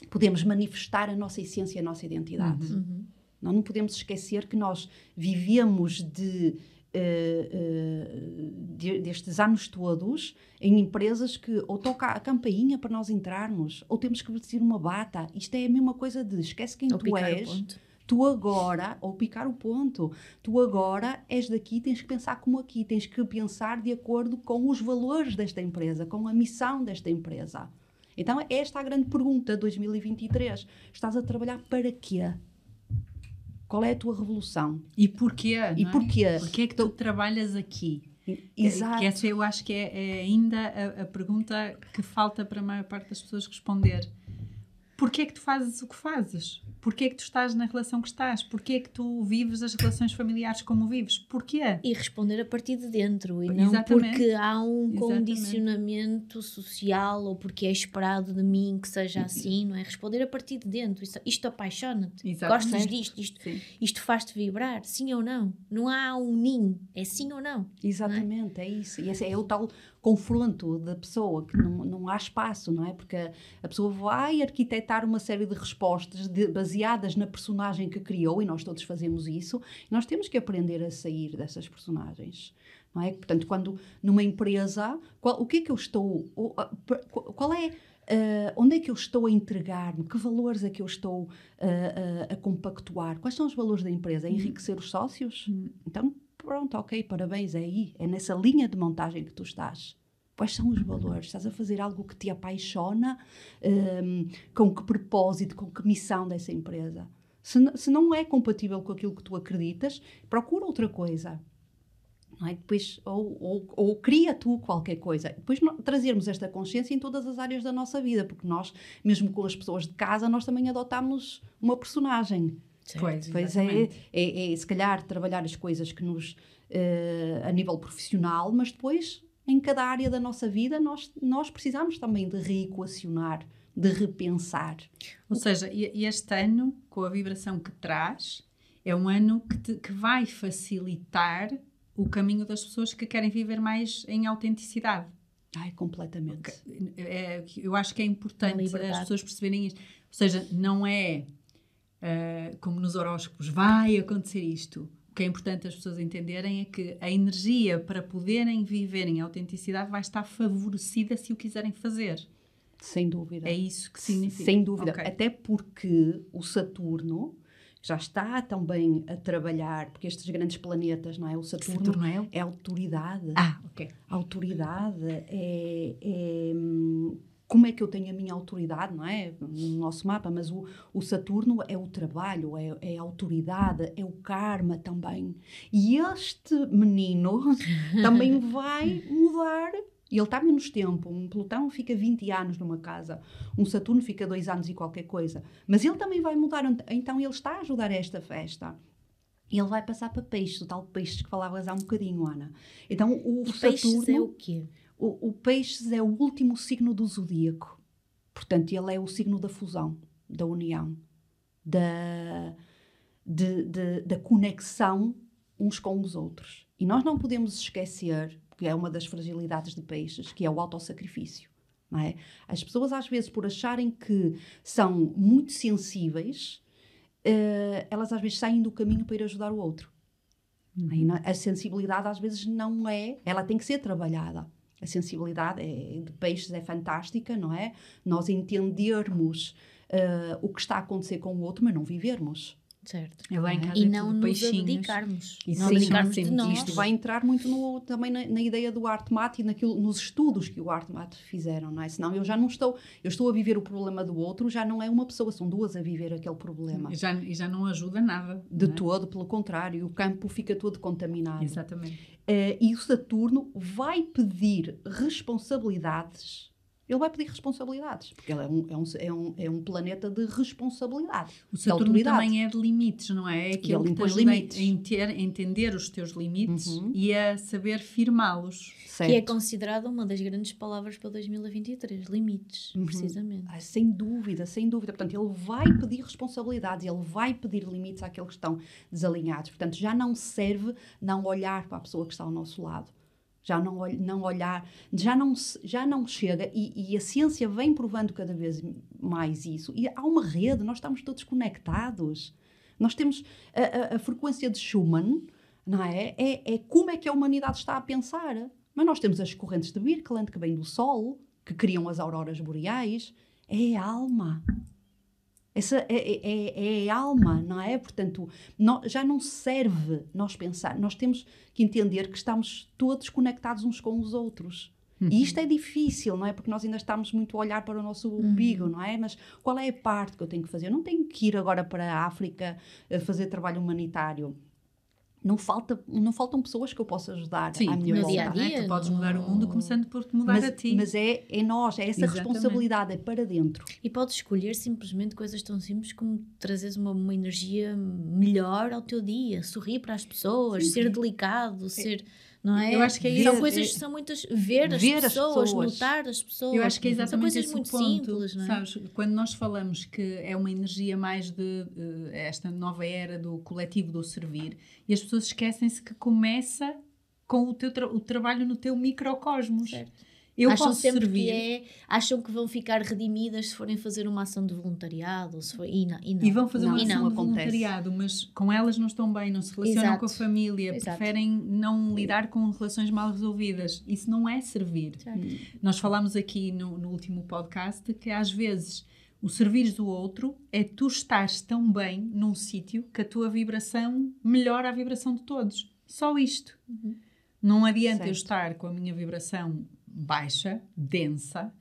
podermos manifestar a nossa essência, a nossa identidade. Uhum. Nós não podemos esquecer que nós vivemos de, eh, eh, de- destes anos todos em empresas que ou toca a campainha para nós entrarmos, ou temos que vestir uma bata. Isto é a mesma coisa de esquece quem Ou tu és. Tu agora, ou picar o ponto, tu agora és daqui, tens que pensar como aqui, tens que pensar de acordo com os valores desta empresa, com a missão desta empresa. Então, esta é a grande pergunta de 2023. Estás a trabalhar para quê? Qual é a tua revolução? E porquê? E é? porquê? Porquê é que tu trabalhas aqui? Exato. Que essa eu acho que é, é ainda a, a pergunta que falta para a maior parte das pessoas responder. Porquê é que tu fazes o que fazes? Porquê é que tu estás na relação que estás? Porquê é que tu vives as relações familiares como vives? Porquê? E responder a partir de dentro e não Exatamente. porque há um Exatamente. condicionamento social ou porque é esperado de mim que seja assim, não é? Responder a partir de dentro. Isto, isto apaixona-te. Gostas disto? Isto, Sim. isto faz-te vibrar? Sim ou não? Não há um ninho. É sim ou não? Exatamente, é isso. E esse é o tal confronto da pessoa, que não, não há espaço, não é? Porque a, a pessoa vai arquitetar uma série de respostas de- baseadas na personagem que criou, e nós todos fazemos isso, nós temos que aprender a sair dessas personagens. Não é? Portanto, quando numa empresa, qual- o que é que eu estou. qual é. ah, onde é que eu estou a entregar-me? Que valores é que eu estou ah, ah, a compactuar? Quais são os valores da empresa? É enriquecer os sócios? Então, pronto, ok, parabéns, é aí. É nessa linha de montagem que tu estás. Quais são os valores? Estás a fazer algo que te apaixona? Hum, com que propósito, com que missão dessa empresa? Se, se não é compatível com aquilo que tu acreditas, procura outra coisa. É? Depois, ou, ou, ou cria tu qualquer coisa. Depois trazermos esta consciência em todas as áreas da nossa vida, porque nós, mesmo com as pessoas de casa, nós também adotamos uma personagem. Pois, Pois é, é, é, se calhar trabalhar as coisas que nos, eh, a nível profissional, mas depois em cada área da nossa vida nós, nós precisamos também de reequacionar, de repensar. Ou seja, este ano, com a vibração que traz, é um ano que, te- que vai facilitar o caminho das pessoas que querem viver mais em autenticidade. Ai, completamente. É, eu acho que é importante as pessoas perceberem isto. Ou seja, não é ah, como nos horóscopos, vai acontecer isto. O que é importante as pessoas entenderem é que a energia para poderem viver em autenticidade vai estar favorecida se o quiserem fazer. Sem dúvida. É isso que significa. Sem dúvida. Ok. Até porque o Saturno já está também a trabalhar, porque estes grandes planetas, não é? O Saturno, Saturno é é autoridade. Ah, ok. A autoridade é, é, hum, como é que eu tenho a minha autoridade, não é? No nosso mapa, mas o, o Saturno é o trabalho, é, é, a autoridade, é o karma também. E este menino <laughs> também vai mudar. E ele está menos tempo. Um Plutão fica 20 anos numa casa. Um Saturno fica dois anos e qualquer coisa. Mas ele também vai mudar. Então ele está a ajudar esta festa. E ele vai passar para peixes, o tal peixes que falavas há um bocadinho, Ana. Então o e Saturno. Peixes é o quê? O, o peixes é o último signo do zodíaco. Portanto, ele é o signo da fusão, da união, da, de, de, da conexão uns com os outros. E nós não podemos esquecer, que é uma das fragilidades de peixes, que é o autossacrifício. Não é? As pessoas, às vezes, por acharem que são muito sensíveis, uh, elas às vezes saem do caminho para ir ajudar o outro. Uhum. A sensibilidade, às vezes, não é. Ela tem que ser trabalhada a sensibilidade é, de peixes é fantástica, não é? Nós entendermos uh, o que está a acontecer com o outro, mas não vivermos. Certo. Eu lá em casa e é não tudo nos dedicarmos. Não sim, dedicarmos sim, de nós. Isto vai entrar muito no, também na, na ideia do ArtMat e naquilo, nos estudos que o ArtMat fizeram, não é? Senão eu já não estou, eu estou a viver o problema do outro, já não é uma pessoa, são duas a viver aquele problema. E já, e já não ajuda nada. De é? todo, pelo contrário, o campo fica todo contaminado. Exatamente. Uh, e o Saturno vai pedir responsabilidades. Ele vai pedir responsabilidades, porque ele é um, é um, é um, é um planeta de responsabilidade. O Saturno também é de limites, não é? É aquele ele que impõe ajuda limites. a enter- a entender os teus limites Uhum. e a saber firmá-los. Que é considerada uma das grandes palavras para 2023. Limites, Uhum. precisamente. Ah, sem dúvida, sem dúvida. Portanto, ele vai pedir responsabilidades, ele vai pedir limites àqueles que estão desalinhados. Portanto, já não serve não olhar para a pessoa que está ao nosso lado. Já não, não olhar, já não, já não chega, e, e a ciência vem provando cada vez mais isso. E há uma rede, nós estamos todos conectados. Nós temos a, a- a frequência de Schumann, não é? é? É como é que a humanidade está a pensar. Mas nós temos as correntes de Birkeland que vêm do Sol, que criam as auroras boreais. É a alma. Essa é, é, é- é a alma, não é? Portanto, nó- já não serve nós pensar. Nós temos que entender que estamos todos conectados uns com os outros. E isto é difícil, não é? Porque nós ainda estamos muito a olhar para o nosso umbigo, não é? Mas qual é a parte que eu tenho que fazer? Eu não tenho que ir agora para a África a fazer trabalho humanitário. Não, falta, não faltam pessoas que eu possa ajudar Sim, à minha no volta. dia a é? dia, Tu podes no- mudar o mundo começando por te mudar Mas, a ti. mas é, é nós, é essa Exatamente. responsabilidade, é para dentro. E podes escolher simplesmente coisas tão simples como trazeres uma, uma energia melhor ao teu dia, sorrir para as pessoas, Sim, ser delicado, ser. Não é? Eu acho que é São isso, coisas é- que são muitas. Ver as, Ver as pessoas, pessoas. notar as pessoas. Eu acho que é São exatamente coisas esse muito ponto, simples, não é? sabes? Quando nós falamos que é uma energia mais de eh, esta nova era do coletivo do servir, e as pessoas esquecem-se que começa com o, teu tra- o trabalho no teu microcosmos. Certo. Eu acham posso sempre servir que é. Acham que vão ficar redimidas se forem fazer uma ação de voluntariado. ou Se for, e, não, e, não. e vão fazer Não, uma ação de voluntariado, mas com elas não estão bem, não se relacionam Exato. com a família, Exato. preferem não lidar com relações mal resolvidas. Isso não é servir. Certo. Nós falámos aqui no, no último podcast que às vezes o servires do outro é tu estares tão bem num sítio que a tua vibração melhora a vibração de todos. Só isto. Uhum. Não adianta eu Certo. estar com a minha vibração baixa, densa,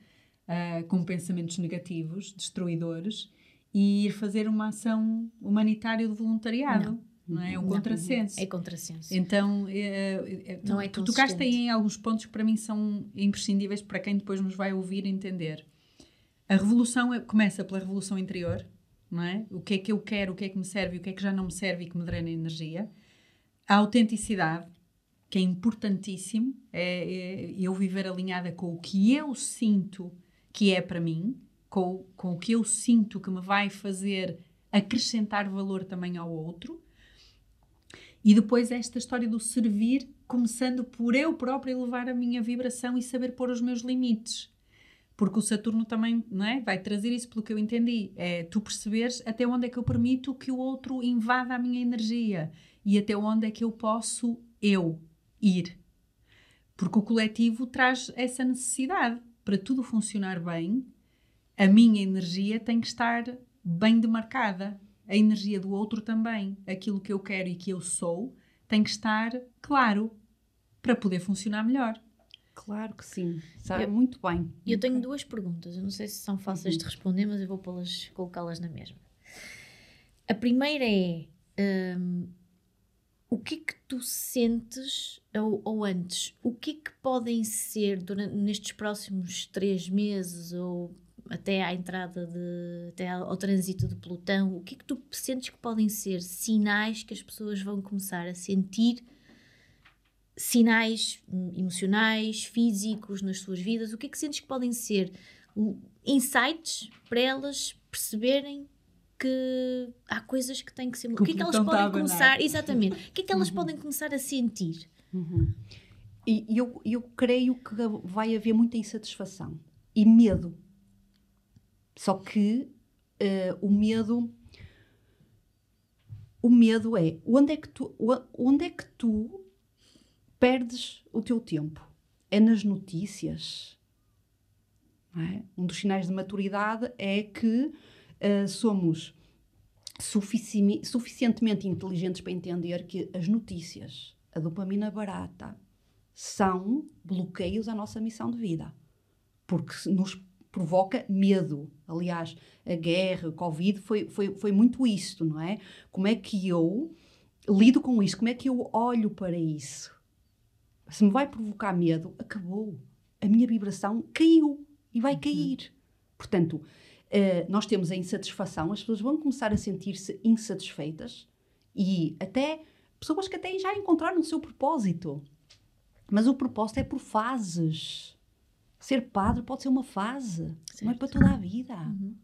ah, com pensamentos negativos, destruidores, e ir fazer uma ação humanitária de voluntariado. Não, é? É um Não. contrassenso. É contrassenso. Então, é, é, tu, Não é tu tocaste aí em alguns pontos que para mim são imprescindíveis para quem depois nos vai ouvir entender. A revolução é- começa pela revolução interior, não é? O que é que eu quero, o que é que me serve, o que é que já não me serve e que me drena energia. A autenticidade, que é importantíssimo, é, é eu viver alinhada com o que eu sinto que é para mim, com, com o que eu sinto que me vai fazer acrescentar valor também ao outro. E depois esta história do servir, começando por eu própria elevar a minha vibração e saber pôr os meus limites. Porque o Saturno também não é? vai trazer isso, pelo que eu entendi. É tu perceberes até onde é que eu permito que o outro invada a minha energia e até onde é que eu posso eu ir. Porque o coletivo traz essa necessidade. Para tudo funcionar bem, a minha energia tem que estar bem demarcada. A energia do outro também. Aquilo que eu quero e que eu sou tem que estar claro para poder funcionar melhor. Claro que sim, sabe eu, muito bem. Eu tenho duas perguntas, eu não sei se são fáceis uhum. de responder, mas eu vou colocá-las na mesma. A primeira é um, o que é que tu sentes, ou, ou, antes, o que é que podem ser durante, nestes próximos três meses ou até à entrada de até ao trânsito de Plutão, o que é que tu sentes que podem ser sinais que as pessoas vão começar a sentir sinais emocionais, físicos nas suas vidas? O que é que sentes que podem ser insights para elas perceberem que há coisas que têm que ser. Que o que é que elas podem começar. Exatamente. O <laughs> que é que elas uhum. podem começar a sentir? Uhum. E eu, eu creio que vai haver muita insatisfação e medo. Só que uh, o medo. O medo é onde é que tu, onde é que tu perdes o teu tempo? É nas notícias. É? Um dos sinais de maturidade é que uh, somos sufici suficientemente inteligentes para entender que as notícias, a dopamina barata, são bloqueios à nossa missão de vida. Porque nos provoca medo. Aliás, a guerra, o Covid, foi, foi, foi muito isto, não é? Como é que eu lido com isso? Como é que eu olho para isso? Se me vai provocar medo, acabou. A minha vibração caiu e vai uhum. cair. Portanto, uh, nós temos a insatisfação, as pessoas vão começar a sentir-se insatisfeitas e até pessoas que até já encontraram o seu propósito. Mas o propósito é por fases. Ser padre pode ser uma fase, certo. não é para toda a vida. Uhum.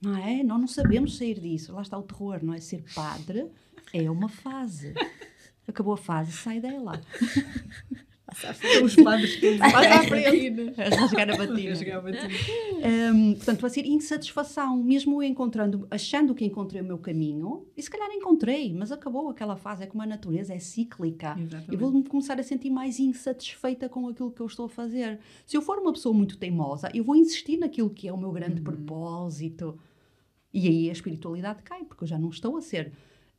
Não é? Nós não sabemos sair disso. Lá está o terror, não é? Ser padre é uma fase. <laughs> Acabou a fase, sai dela. <laughs> Os padres que passa à frente. A rasgar a batina. Um, portanto, vai ser insatisfação, mesmo eu encontrando, achando que encontrei o meu caminho, e se calhar encontrei, mas acabou aquela fase, é como a natureza, é cíclica. Exatamente. E vou-me começar a sentir mais insatisfeita com aquilo que eu estou a fazer. Se eu for uma pessoa muito teimosa, eu vou insistir naquilo que é o meu grande uhum. propósito. E aí a espiritualidade cai, porque eu já não estou a ser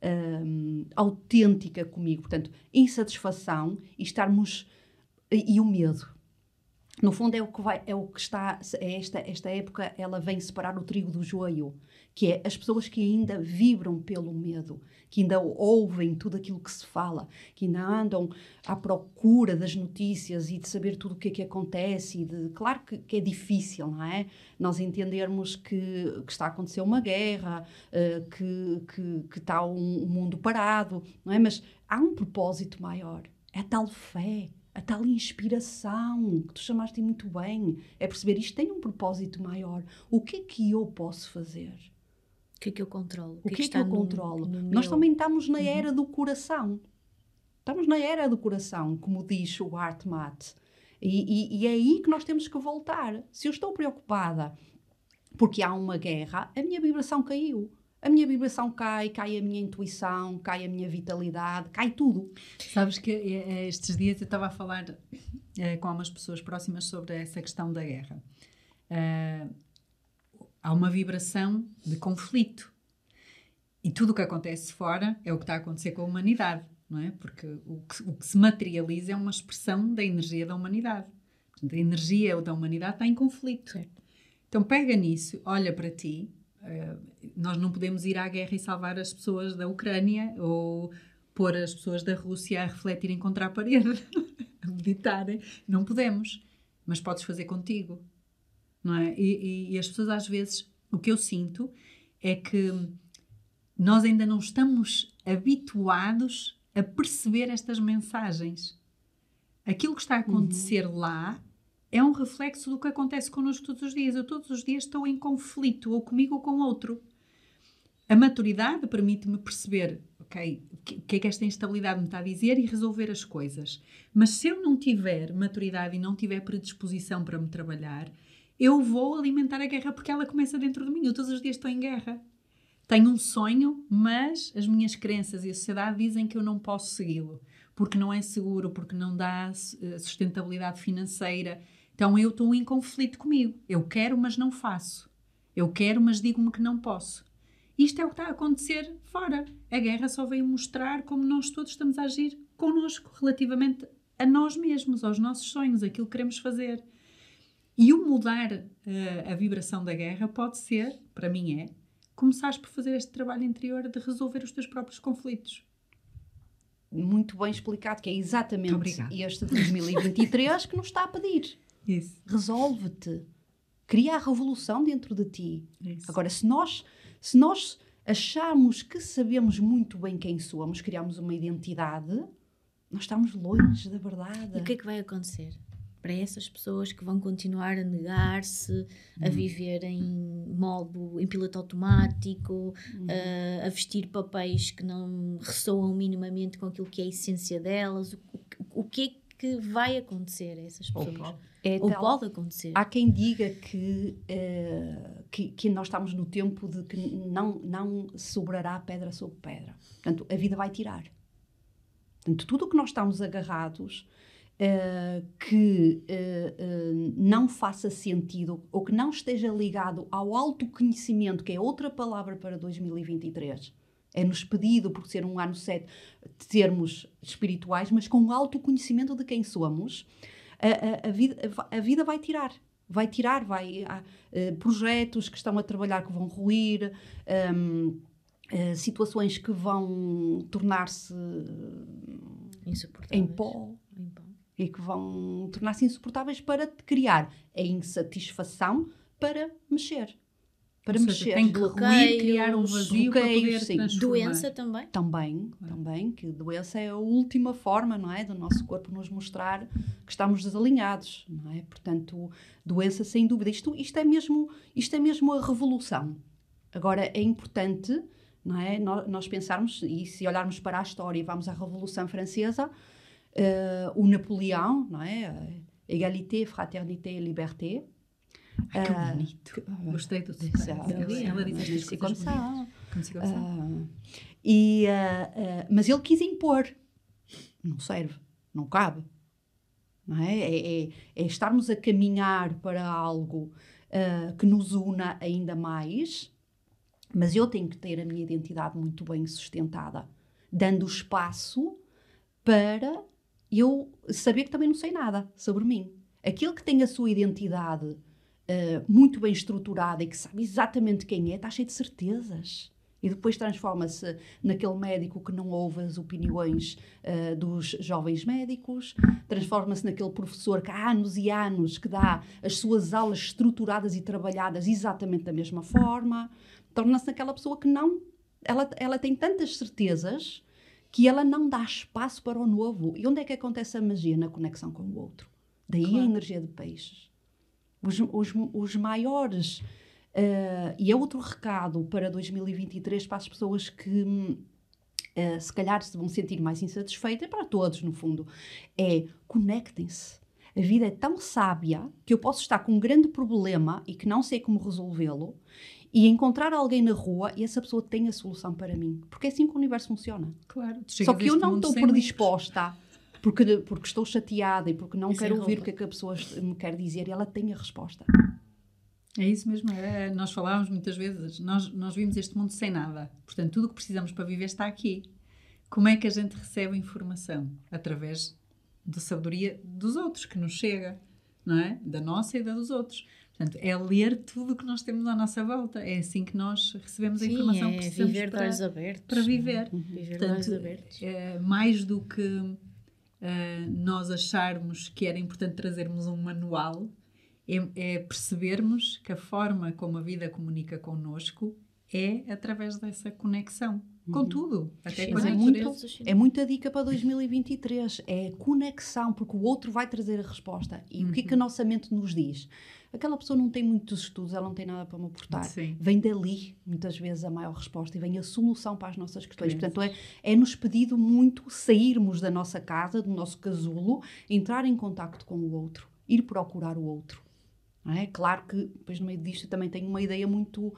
um, autêntica comigo. Portanto, insatisfação e estarmos e, o medo. No fundo é o que vai, é o que está, é esta, esta época ela vem separar o trigo do joio, que é as pessoas que ainda vibram pelo medo, que ainda ouvem tudo aquilo que se fala, que ainda andam à procura das notícias e de saber tudo o que é que acontece. E de, claro que, que é difícil, não é? Nós entendermos que, que está a acontecer uma guerra, uh, que, que, que está um, um mundo parado, não é? Mas há um propósito maior, é tal fé, a tal inspiração que tu chamaste muito bem. É perceber isto tem um propósito maior. O que é que eu posso fazer? O que é que eu controlo? O que, é que, que eu controlo? No, Nós meu... também estamos na uhum. era do coração. Estamos na era do coração, como diz o Art Matt. E, e, e é aí que nós temos que voltar. Se eu estou preocupada porque há uma guerra, a minha vibração caiu a minha vibração cai, cai a minha intuição, cai a minha vitalidade, cai tudo. Sabes que eh, eh, estes dias eu estava a falar eh, com algumas pessoas próximas sobre essa questão da guerra. Uh, há uma vibração de conflito. E tudo o que acontece fora é o que está a acontecer com a humanidade, não é? Porque o que, o que se materializa é uma expressão da energia da humanidade. Portanto, a energia da humanidade está em conflito. Certo. Então pega nisso, olha para ti nós não podemos ir à guerra e salvar as pessoas da Ucrânia ou pôr as pessoas da Rússia a refletirem contra <laughs> a parede, a meditarem. Não podemos, mas podes fazer contigo, não é? E, e, e as pessoas às vezes, o que eu sinto é que nós ainda não estamos habituados a perceber estas mensagens. Aquilo que está a acontecer uhum. lá é um reflexo do que acontece connosco todos os dias. Eu todos os dias estou em conflito, ou comigo ou com outro. A maturidade permite-me perceber, ok, o que é que esta instabilidade me está a dizer e resolver as coisas. Mas se eu não tiver maturidade e não tiver predisposição para me trabalhar, eu vou alimentar a guerra porque ela começa dentro de mim. Eu todos os dias estou em guerra. Tenho um sonho, mas as minhas crenças e a sociedade dizem que eu não posso segui-lo porque não é seguro, porque não dá eh, sustentabilidade financeira. Então eu estou em conflito comigo. Eu quero, mas não faço. Eu quero, mas digo-me que não posso. Isto é o que está a acontecer fora. A guerra só veio mostrar como nós todos estamos a agir connosco relativamente a nós mesmos, aos nossos sonhos, aquilo que queremos fazer. E o mudar uh, a vibração da guerra pode ser, para mim é, começares por fazer este trabalho interior de resolver os teus próprios conflitos. Muito bem explicado, que é exatamente este 2023 que nos está a pedir. Isso. Resolve-te. Cria a revolução dentro de ti. Isso. Agora, se nós, se nós acharmos que sabemos muito bem quem somos, criamos uma identidade, nós estamos longe da verdade. E o que é que vai acontecer? Para essas pessoas que vão continuar a negar-se, a hum. viver em modo, em piloto automático, hum. a, a vestir papéis que não ressoam minimamente com aquilo que é a essência delas, o, o, o que é que vai acontecer a essas pessoas? Ou, é Ou tal, pode acontecer. Há quem diga que, uh, que, que, nós estamos no tempo de que não, não sobrará pedra sobre pedra. Portanto, a vida vai tirar. Portanto, tudo o que nós estamos agarrados uh, que uh, não faça sentido ou que não esteja ligado ao autoconhecimento, que é outra palavra para 2023. É-nos pedido, por ser um ano 7, de sermos espirituais, mas com autoconhecimento de quem somos, a, a, a, vida, a vida vai tirar. Vai tirar, vai há uh, projetos que estão a trabalhar que vão ruir, um, uh, situações que vão tornar-se em pó, em pó, e que vão tornar-se insuportáveis para criar a insatisfação para mexer. Para Ou mexer. tem que ruir, criar um vazio para poder sim. Doença também? Também, também, que doença é a última forma, não é, do nosso corpo nos mostrar que estamos desalinhados, não é? Portanto, doença sem dúvida. Isto, isto, é, mesmo, isto é mesmo a revolução. Agora, é importante não é? Nós, pensarmos, e se olharmos para a história e vamos à Revolução Francesa, uh, o Napoleão, não é? Égalité, fraternité liberté. Ai, que uh, bonito. Que, Gostei do sotaque. Ela diz estas coisas bonitas. Uh, e, uh, mas ele quis impor. Não serve, não cabe. Não é? É, é, é estarmos a caminhar para algo que nos una ainda mais, mas eu tenho que ter a minha identidade muito bem sustentada, dando espaço para eu saber que também não sei nada sobre mim. Aquele que tem a sua identidade uh, muito bem estruturada e que sabe exatamente quem é, está cheio de certezas. E depois transforma-se naquele médico que não ouve as opiniões uh, dos jovens médicos, transforma-se naquele professor que há anos e anos que dá as suas aulas estruturadas e trabalhadas exatamente da mesma forma torna-se aquela pessoa que não. Ela, ela tem tantas certezas que ela não dá espaço para o novo. E onde é que acontece a magia? Na conexão com o outro. Daí claro. a energia de peixes. Os, os, os maiores. Uh, e é outro recado para 2023 para as pessoas que. Uh, se calhar se vão sentir mais insatisfeitas, para todos, no fundo, é conectem-se. A vida é tão sábia que eu posso estar com um grande problema e que não sei como resolvê-lo, e encontrar alguém na rua e essa pessoa tem a solução para mim. Porque é assim que o universo funciona. Claro. Só que eu não estou predisposta porque, porque estou chateada e porque não isso quero é ouvir o que, é que a pessoa me quer dizer e ela tem a resposta. É isso mesmo. É, nós falávamos muitas vezes, nós, nós vimos este mundo sem nada. Portanto, tudo o que precisamos para viver está aqui. Como é que a gente recebe informação? Através da sabedoria dos outros, que nos chega, não é? Da nossa e da dos outros. Portanto, é ler tudo o que nós temos à nossa volta. É assim que nós recebemos a informação que precisamos viver para, abertos, para viver. Uhum. Viver Portanto, abertos. É, mais do que uh, nós acharmos que era importante trazermos um manual, é, é, percebermos que a forma como a vida comunica connosco é através dessa conexão. Com uhum. tudo, até é muito, é muita dica para 2023. É conexão, porque o outro vai trazer a resposta. E uhum. o que é que a uhum. nossa mente nos diz? Aquela pessoa não tem muitos estudos, ela não tem nada para me aportar. Sim. Vem dali, muitas vezes, a maior resposta e vem a solução para as nossas questões. Portanto, é, é-nos pedido muito sairmos da nossa casa, do nosso casulo, entrar em contacto com o outro, ir procurar o outro. É? Claro que, depois, no meio disto, também tenho uma ideia muito.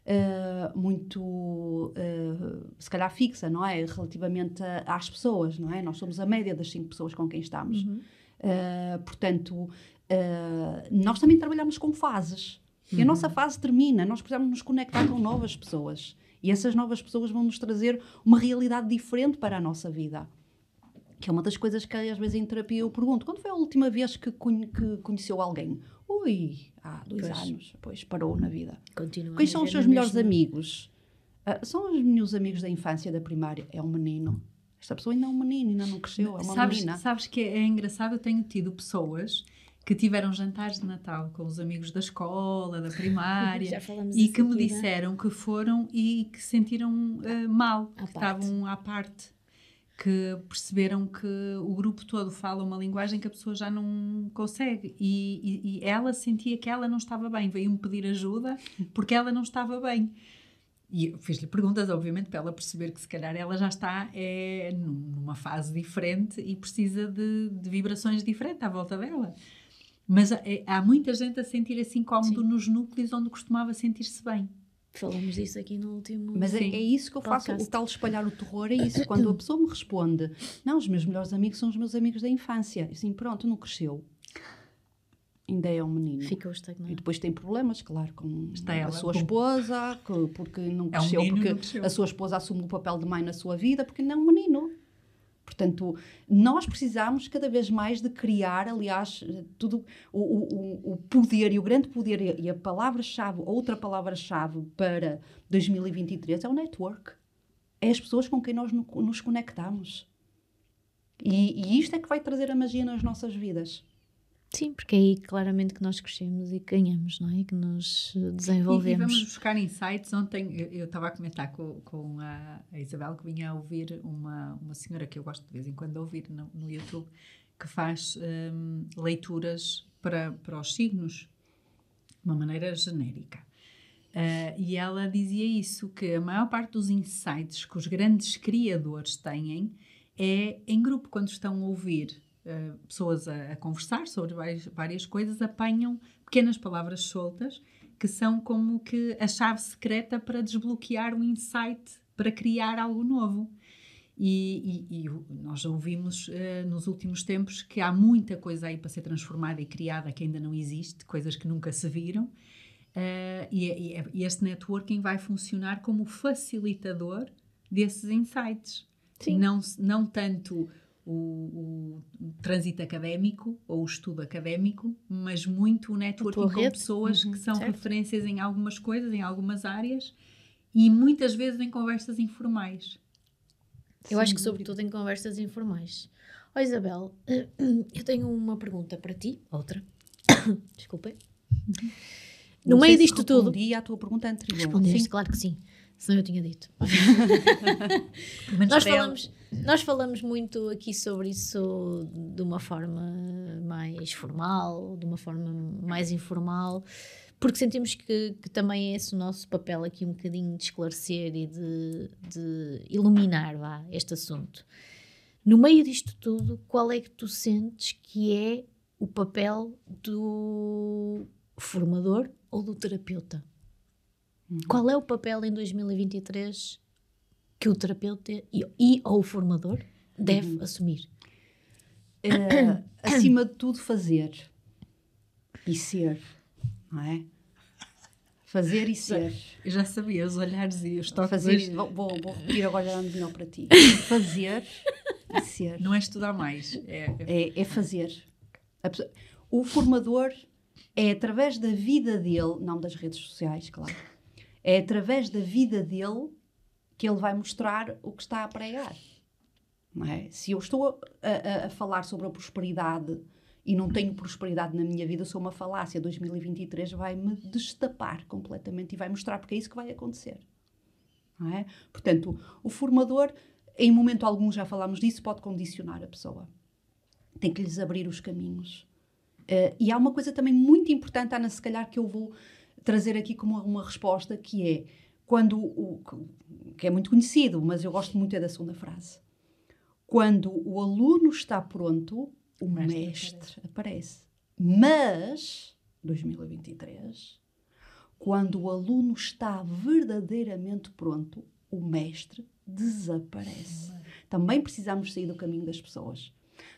Uh, muito, uh, se calhar fixa, não é? Relativamente a, às pessoas, não é? Nós somos a média das cinco pessoas com quem estamos. Uhum. Uh, portanto, uh, nós também trabalhamos com fases. Uhum. E a nossa fase termina, nós precisamos nos conectar com novas pessoas. E essas novas pessoas vão nos trazer uma realidade diferente para a nossa vida. Que é uma das coisas que às vezes em terapia eu pergunto: quando foi a última vez que, conhe- que conheceu alguém? Ui, há dois Pois. anos, depois parou na vida. Continua Quem são os seus melhores mesma- amigos? Ah, são os meus amigos da infância, da primária. É um menino. Esta pessoa ainda é um menino, ainda não cresceu, é uma sabes, menina. sabes que é engraçado? Eu tenho tido pessoas que tiveram jantares de Natal com os amigos da escola, da primária, <laughs> e que me aqui, né? disseram que foram e que sentiram eh, mal, À que parte. estavam à parte, que perceberam que o grupo todo fala uma linguagem que a pessoa já não consegue e, e- e ela sentia que ela não estava bem, veio-me pedir ajuda porque ela não estava bem. E fiz-lhe perguntas, obviamente, para ela perceber que se calhar ela já está é, num- numa fase diferente e precisa de, de vibrações diferentes à volta dela. Mas é, há muita gente a sentir assim cómodo Sim. nos núcleos onde costumava sentir-se bem. Falamos disso aqui no último. Mas é, é isso que eu faço, Podcast. o tal espalhar o terror é isso. Quando a pessoa me responde, não, os meus melhores amigos são os meus amigos da infância. Assim, pronto, não cresceu. Ainda é um menino. Ficou E estagnado. depois tem problemas, claro, com Está a sua esposa, que- porque não É um cresceu, menino e porque não cresceu. a sua esposa assume o papel de mãe na sua vida, porque não é um menino. Portanto, nós precisamos cada vez mais de criar, aliás, tudo o, o- o- poder e o grande poder e- a palavra-chave, outra palavra-chave para 2023 é o network. É as pessoas com quem nós no- nos conectamos. E, e isto é que vai trazer a magia nas nossas vidas. Sim, porque é aí claramente que nós crescemos e ganhamos, não é? Que nos eh, E, e desenvolvemos. vamos buscar insights. Ontem eu- estava a comentar com, com a, a Isabel que vinha a ouvir uma, uma senhora que eu gosto de vez em quando de ouvir no, no YouTube, que faz hum, leituras para, para os signos de uma maneira genérica. Ah, e ela dizia isso, que a maior parte dos insights que os grandes criadores têm é em grupo, quando estão a ouvir ah, pessoas a, a conversar sobre várias, várias coisas, apanham pequenas palavras soltas que são como que a chave secreta para desbloquear um insight, para criar algo novo. E, e- e nós já ouvimos eh, nos últimos tempos que há muita coisa aí para ser transformada e criada que ainda não existe, coisas que nunca se viram. Eh, e, e- este networking vai funcionar como facilitador desses insights. Sim. Não, não tanto o, o trânsito académico ou o estudo académico, mas muito o networking com rede. pessoas Uhum, que são certo. referências em algumas coisas, em algumas áreas e muitas vezes em conversas informais. Eu acho Sem que, sobretudo, em conversas informais. Ó Isabel, <clears throat> eu tenho uma pergunta para ti, outra. <coughs> Desculpem. No meio disto tudo. respondi à tua pergunta anterior. Respondeste, Sim. claro que sim. Senão eu tinha dito. Nós falamos, nós falamos muito aqui sobre isso de uma forma mais formal, de uma forma mais informal, porque sentimos que, que também é esse o nosso papel aqui, um bocadinho de esclarecer e de, de iluminar vá, este assunto. No meio disto tudo, qual é que tu sentes que é o papel do formador ou do terapeuta? Qual é o papel em 2023 que o terapeuta e, e ou o formador deve assumir? Eh, <coughs> acima de tudo, fazer e ser, não é? Fazer e ser. Eu já sabia os olhares e os toques. Fazer, hoje. vou, vou, vou repetir agora já melhor para ti. <coughs> Fazer e ser. Não é estudar mais. É, é- É, fazer. O formador é através da vida dele, não das redes sociais, claro, é através da vida dele que ele vai mostrar o que está a pregar. É? Se eu estou a, a- a falar sobre a prosperidade e não tenho prosperidade na minha vida, sou uma falácia. 2023 vai-me destapar completamente e vai mostrar porque é isso que vai acontecer. É? Portanto, o formador, em momento algum, já falámos disso, pode condicionar a pessoa. Tem que lhes abrir os caminhos. Eh, e há uma coisa também muito importante, Ana, se calhar que eu vou trazer aqui como uma resposta, que é quando o que é muito conhecido, mas eu gosto muito é da segunda frase. Quando o aluno está pronto, o mestre mestre, aparece. Mas 2023, quando o aluno está verdadeiramente pronto, o mestre desaparece. Também precisamos sair do caminho das pessoas.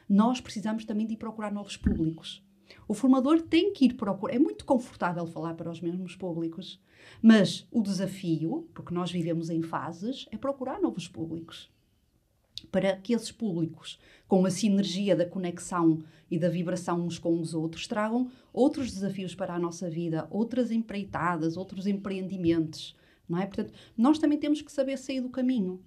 Nós precisamos também de ir procurar novos públicos. O formador tem que ir procurar. É muito confortável falar para os mesmos públicos, mas o desafio, porque nós vivemos em fases, é procurar novos públicos. para que esses públicos, com a sinergia da conexão e da vibração uns com os outros, tragam outros desafios para a nossa vida, outras empreitadas, outros empreendimentos, não é? Portanto, nós também temos que saber sair do caminho,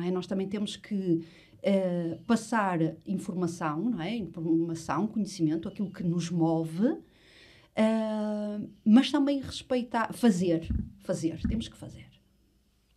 é? Nós também temos que uh, passar informação, não é? Informação, conhecimento, aquilo que nos move, uh, mas também respeitar, fazer, fazer, temos que fazer.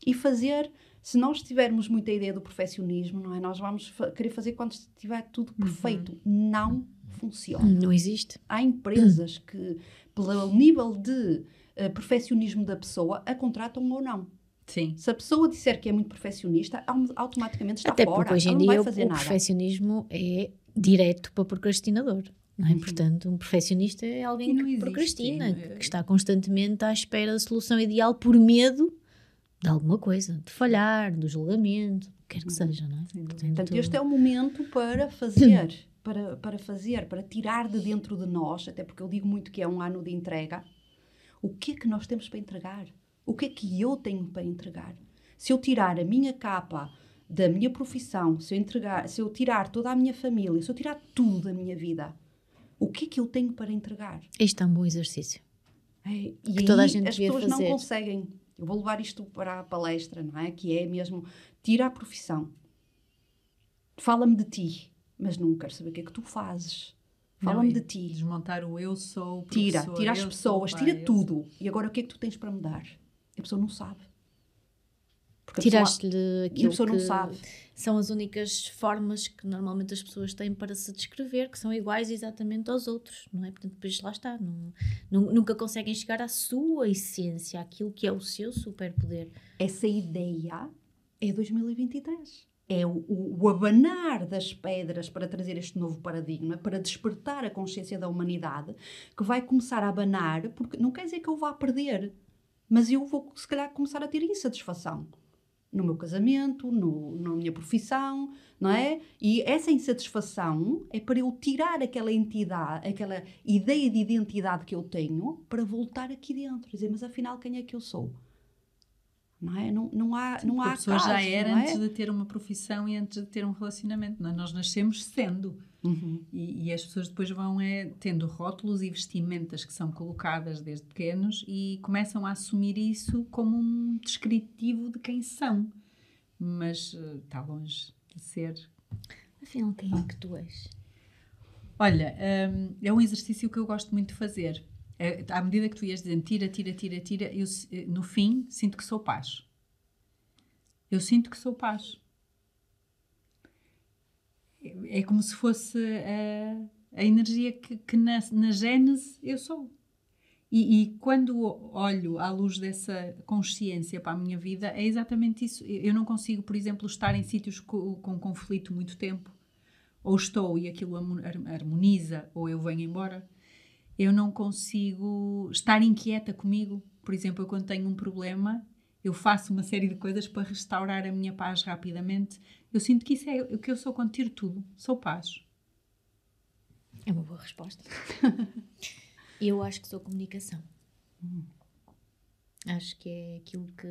E fazer se nós tivermos muita ideia do perfeccionismo, não é? Nós vamos fa querer fazer quando estiver tudo uhum. perfeito. Uhum. Não funciona. Não existe. Há empresas que, pelo nível de uh, perfeccionismo da pessoa, a contratam ou não. Sim. Se a pessoa disser que é muito perfeccionista, automaticamente está Até fora. Porque hoje em dia o, o perfeccionismo é direto para procrastinador. Não é? Uhum. Portanto, um perfeccionista é alguém que existe, procrastina, que está constantemente à espera da solução ideal por medo de alguma coisa, de falhar, do julgamento, quer que seja, não é? Sim, Portanto, Portanto, este é o momento para fazer, <clears throat> para, para fazer, para tirar de dentro de nós, até porque eu digo muito que é um ano de entrega, o que é que nós temos para entregar? O que é que eu tenho para entregar? Se eu tirar a minha capa da minha profissão, se eu, entregar, se eu tirar toda a minha família, se eu tirar tudo da minha vida, o que é que eu tenho para entregar? Este é um bom exercício. É, e que toda a gente as pessoas fazer. não conseguem eu vou levar isto para a palestra, não é? Que é mesmo, tira a profissão. Fala-me de ti, mas não quero saber o que é que tu fazes. Fala-me de ti. Desmontar o eu sou, o Tira, tira as pessoas, pai, tira tudo. E agora o que é que tu tens para mudar? A pessoa não sabe. Tiraste-lhe aquilo a pessoa que não sabe. são as únicas formas que normalmente as pessoas têm para se descrever, que são iguais exatamente aos outros, não é? Portanto, depois lá está, não, não, nunca conseguem chegar à sua essência, àquilo que é o seu superpoder. Essa ideia é 2023. É o, o, o abanar das pedras para trazer este novo paradigma, para despertar a consciência da humanidade, que vai começar a abanar, porque não quer dizer que eu vá perder, mas eu vou, se calhar, começar a ter insatisfação no meu casamento, no, na minha profissão, não é? E essa insatisfação é para eu tirar aquela entidade, aquela ideia de identidade que eu tenho para voltar aqui dentro. Dizer, mas afinal, quem é que eu sou? Não, é? não, não há Sim, não há A pessoa caso, já era é? antes de ter uma profissão e antes de ter um relacionamento. Não é? Nós nascemos sendo. Uhum. E, e, as pessoas depois vão é, tendo rótulos e vestimentas que são colocadas desde pequenos e começam a assumir isso como um descritivo de quem são. Mas está longe de ser. Afinal, quem é que tu és? Olha, um, é um exercício que eu gosto muito de fazer. É, à medida que tu ias dizendo tira, tira, tira, tira, eu eh, no fim sinto que sou paz. Eu sinto que sou paz é como se fosse a, a energia que, que na, na gênese eu sou. E, e, quando olho à luz dessa consciência para a minha vida, é exatamente isso. Eu não consigo, por exemplo, estar em sítios com, com conflito muito tempo, ou estou e aquilo harmoniza, ou eu venho embora. Eu não consigo estar inquieta comigo. Por exemplo, eu quando tenho um problema, eu faço uma série de coisas para restaurar a minha paz rapidamente eu sinto que isso é o que eu sou quando tiro tudo. Sou paz. É uma boa resposta. <laughs> eu acho que sou comunicação. Hum. Acho que é aquilo que,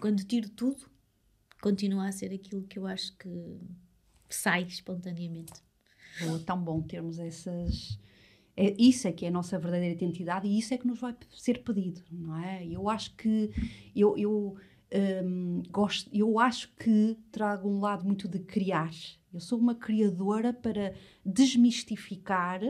quando tiro tudo, continua a ser aquilo que eu acho que sai espontaneamente. Tão bom termos essas. É, isso é que é a nossa verdadeira identidade e isso é que nos vai ser pedido, não é? Eu acho que eu, eu um, gosto, eu acho que trago um lado muito de criar. Eu sou uma criadora para desmistificar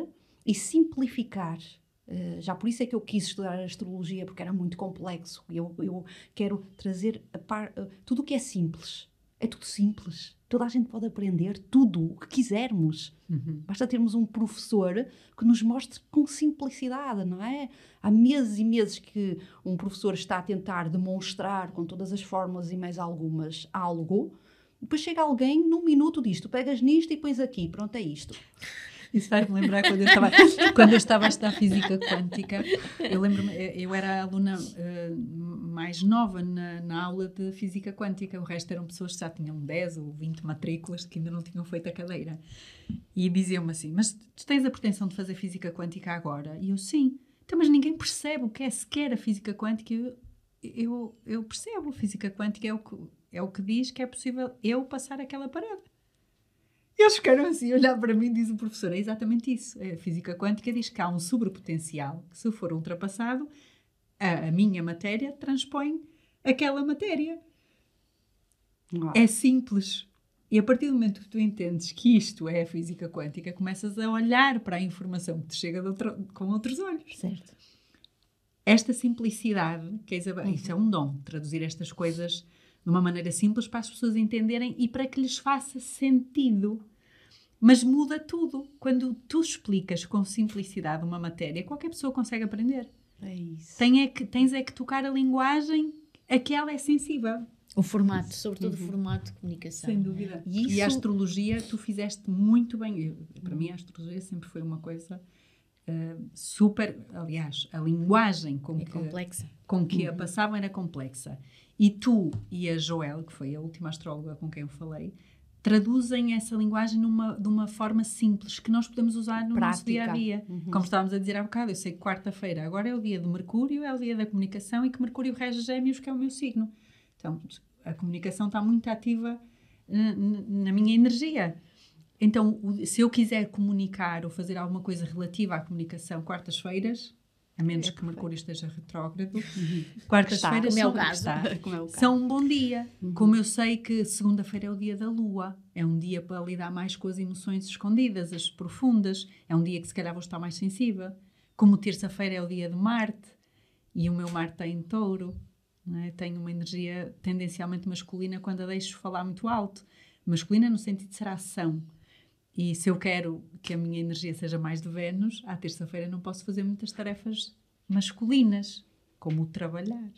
e simplificar. Uh, já por isso é que eu quis estudar astrologia, porque era muito complexo. Eu, eu quero trazer par, uh, tudo o que é simples. É tudo simples. Toda a gente pode aprender tudo o que quisermos. Uhum. Basta termos um professor que nos mostre com simplicidade, não é? Há meses e meses que um professor está a tentar demonstrar com todas as fórmulas e mais algumas algo. Depois chega alguém, num minuto disto, pegas nisto e pões aqui, pronto, é isto. <laughs> Isso faz-me lembrar quando eu estava, quando eu estava a estudar física quântica. Eu lembro-me, eu era a aluna uh, mais nova na, na, aula de física quântica. O resto eram pessoas que já tinham 10 ou 20 matrículas que ainda não tinham feito a cadeira. E diziam-me assim: Mas tu tens a pretensão de fazer física quântica agora? E eu, sim. Então, mas ninguém percebe o que é sequer a física quântica. Eu, eu, eu percebo. A física quântica é o que é o que diz que é possível eu passar aquela parede. E eles ficaram assim a olhar para mim, diz o professor, é exatamente isso. A física quântica diz que há um sobrepotencial que, se for ultrapassado, a, a minha matéria transpõe aquela matéria. Uau. É simples. E a partir do momento que tu entendes que isto é a física quântica, começas a olhar para a informação que te chega outro- com outros olhos. Certo. Esta simplicidade, que a Isabel, isso é um dom, traduzir estas coisas de uma maneira simples para as pessoas entenderem e para que lhes faça sentido. Mas muda tudo. Quando tu explicas com simplicidade uma matéria, qualquer pessoa consegue aprender. É isso. Tem é que, tens é que tocar a linguagem a que ela é sensível. O formato, sobretudo o formato de comunicação. Sem dúvida. E E, a isso- astrologia, tu fizeste muito bem. Eu- para mim, a astrologia sempre foi uma coisa eh, super. Aliás, a linguagem com É que, complexa. com que a passavam era complexa. E tu e a Joel, que foi a última astróloga com quem eu falei, traduzem essa linguagem numa, de uma forma simples que nós podemos usar no nosso Prática. dia a dia. Como estávamos a dizer há bocado, eu sei que quarta-feira agora é o dia do Mercúrio, é o dia da comunicação e que Mercúrio rege Gêmeos, que é o meu signo. Então, a comunicação está muito ativa eh, na minha energia. Então, se eu quiser comunicar ou fazer alguma coisa relativa à comunicação quartas-feiras, a menos É que Mercúrio esteja retrógrado, Está, quartas-feiras como é o caso. é o caso. são um bom dia. Como eu sei que segunda-feira é o dia da lua, é um dia para lidar mais com as emoções escondidas, as profundas, é um dia que se calhar vou estar mais sensível. Como terça-feira é o dia de Marte e o meu Marte está em touro, não é? tenho uma energia tendencialmente masculina quando a deixo falar muito alto. Masculina no sentido de ser ação. E se eu quero que a minha energia seja mais de Vênus, à terça-feira não posso fazer muitas tarefas masculinas, como o trabalhar.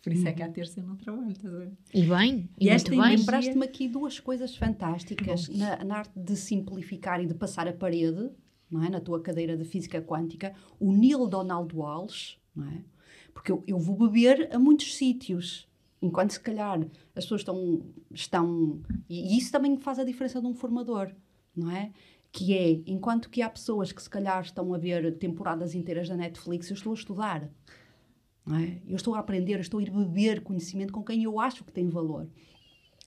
Por isso é que à terça eu não trabalho, estás a ver? E bem, e, E esta muito bem. Lembraste-me aqui duas coisas fantásticas na, na arte de simplificar e de passar a parede, não é? na tua cadeira de física quântica, o Neil Donald Walsh, não é? porque eu, eu vou beber a muitos sítios, enquanto se calhar as pessoas estão, estão e isso também faz a diferença de um formador, não é? Que é, enquanto que há pessoas que se calhar estão a ver temporadas inteiras da Netflix, eu estou a estudar, não é? Eu estou a aprender, eu estou a ir beber conhecimento com quem eu acho que tem valor.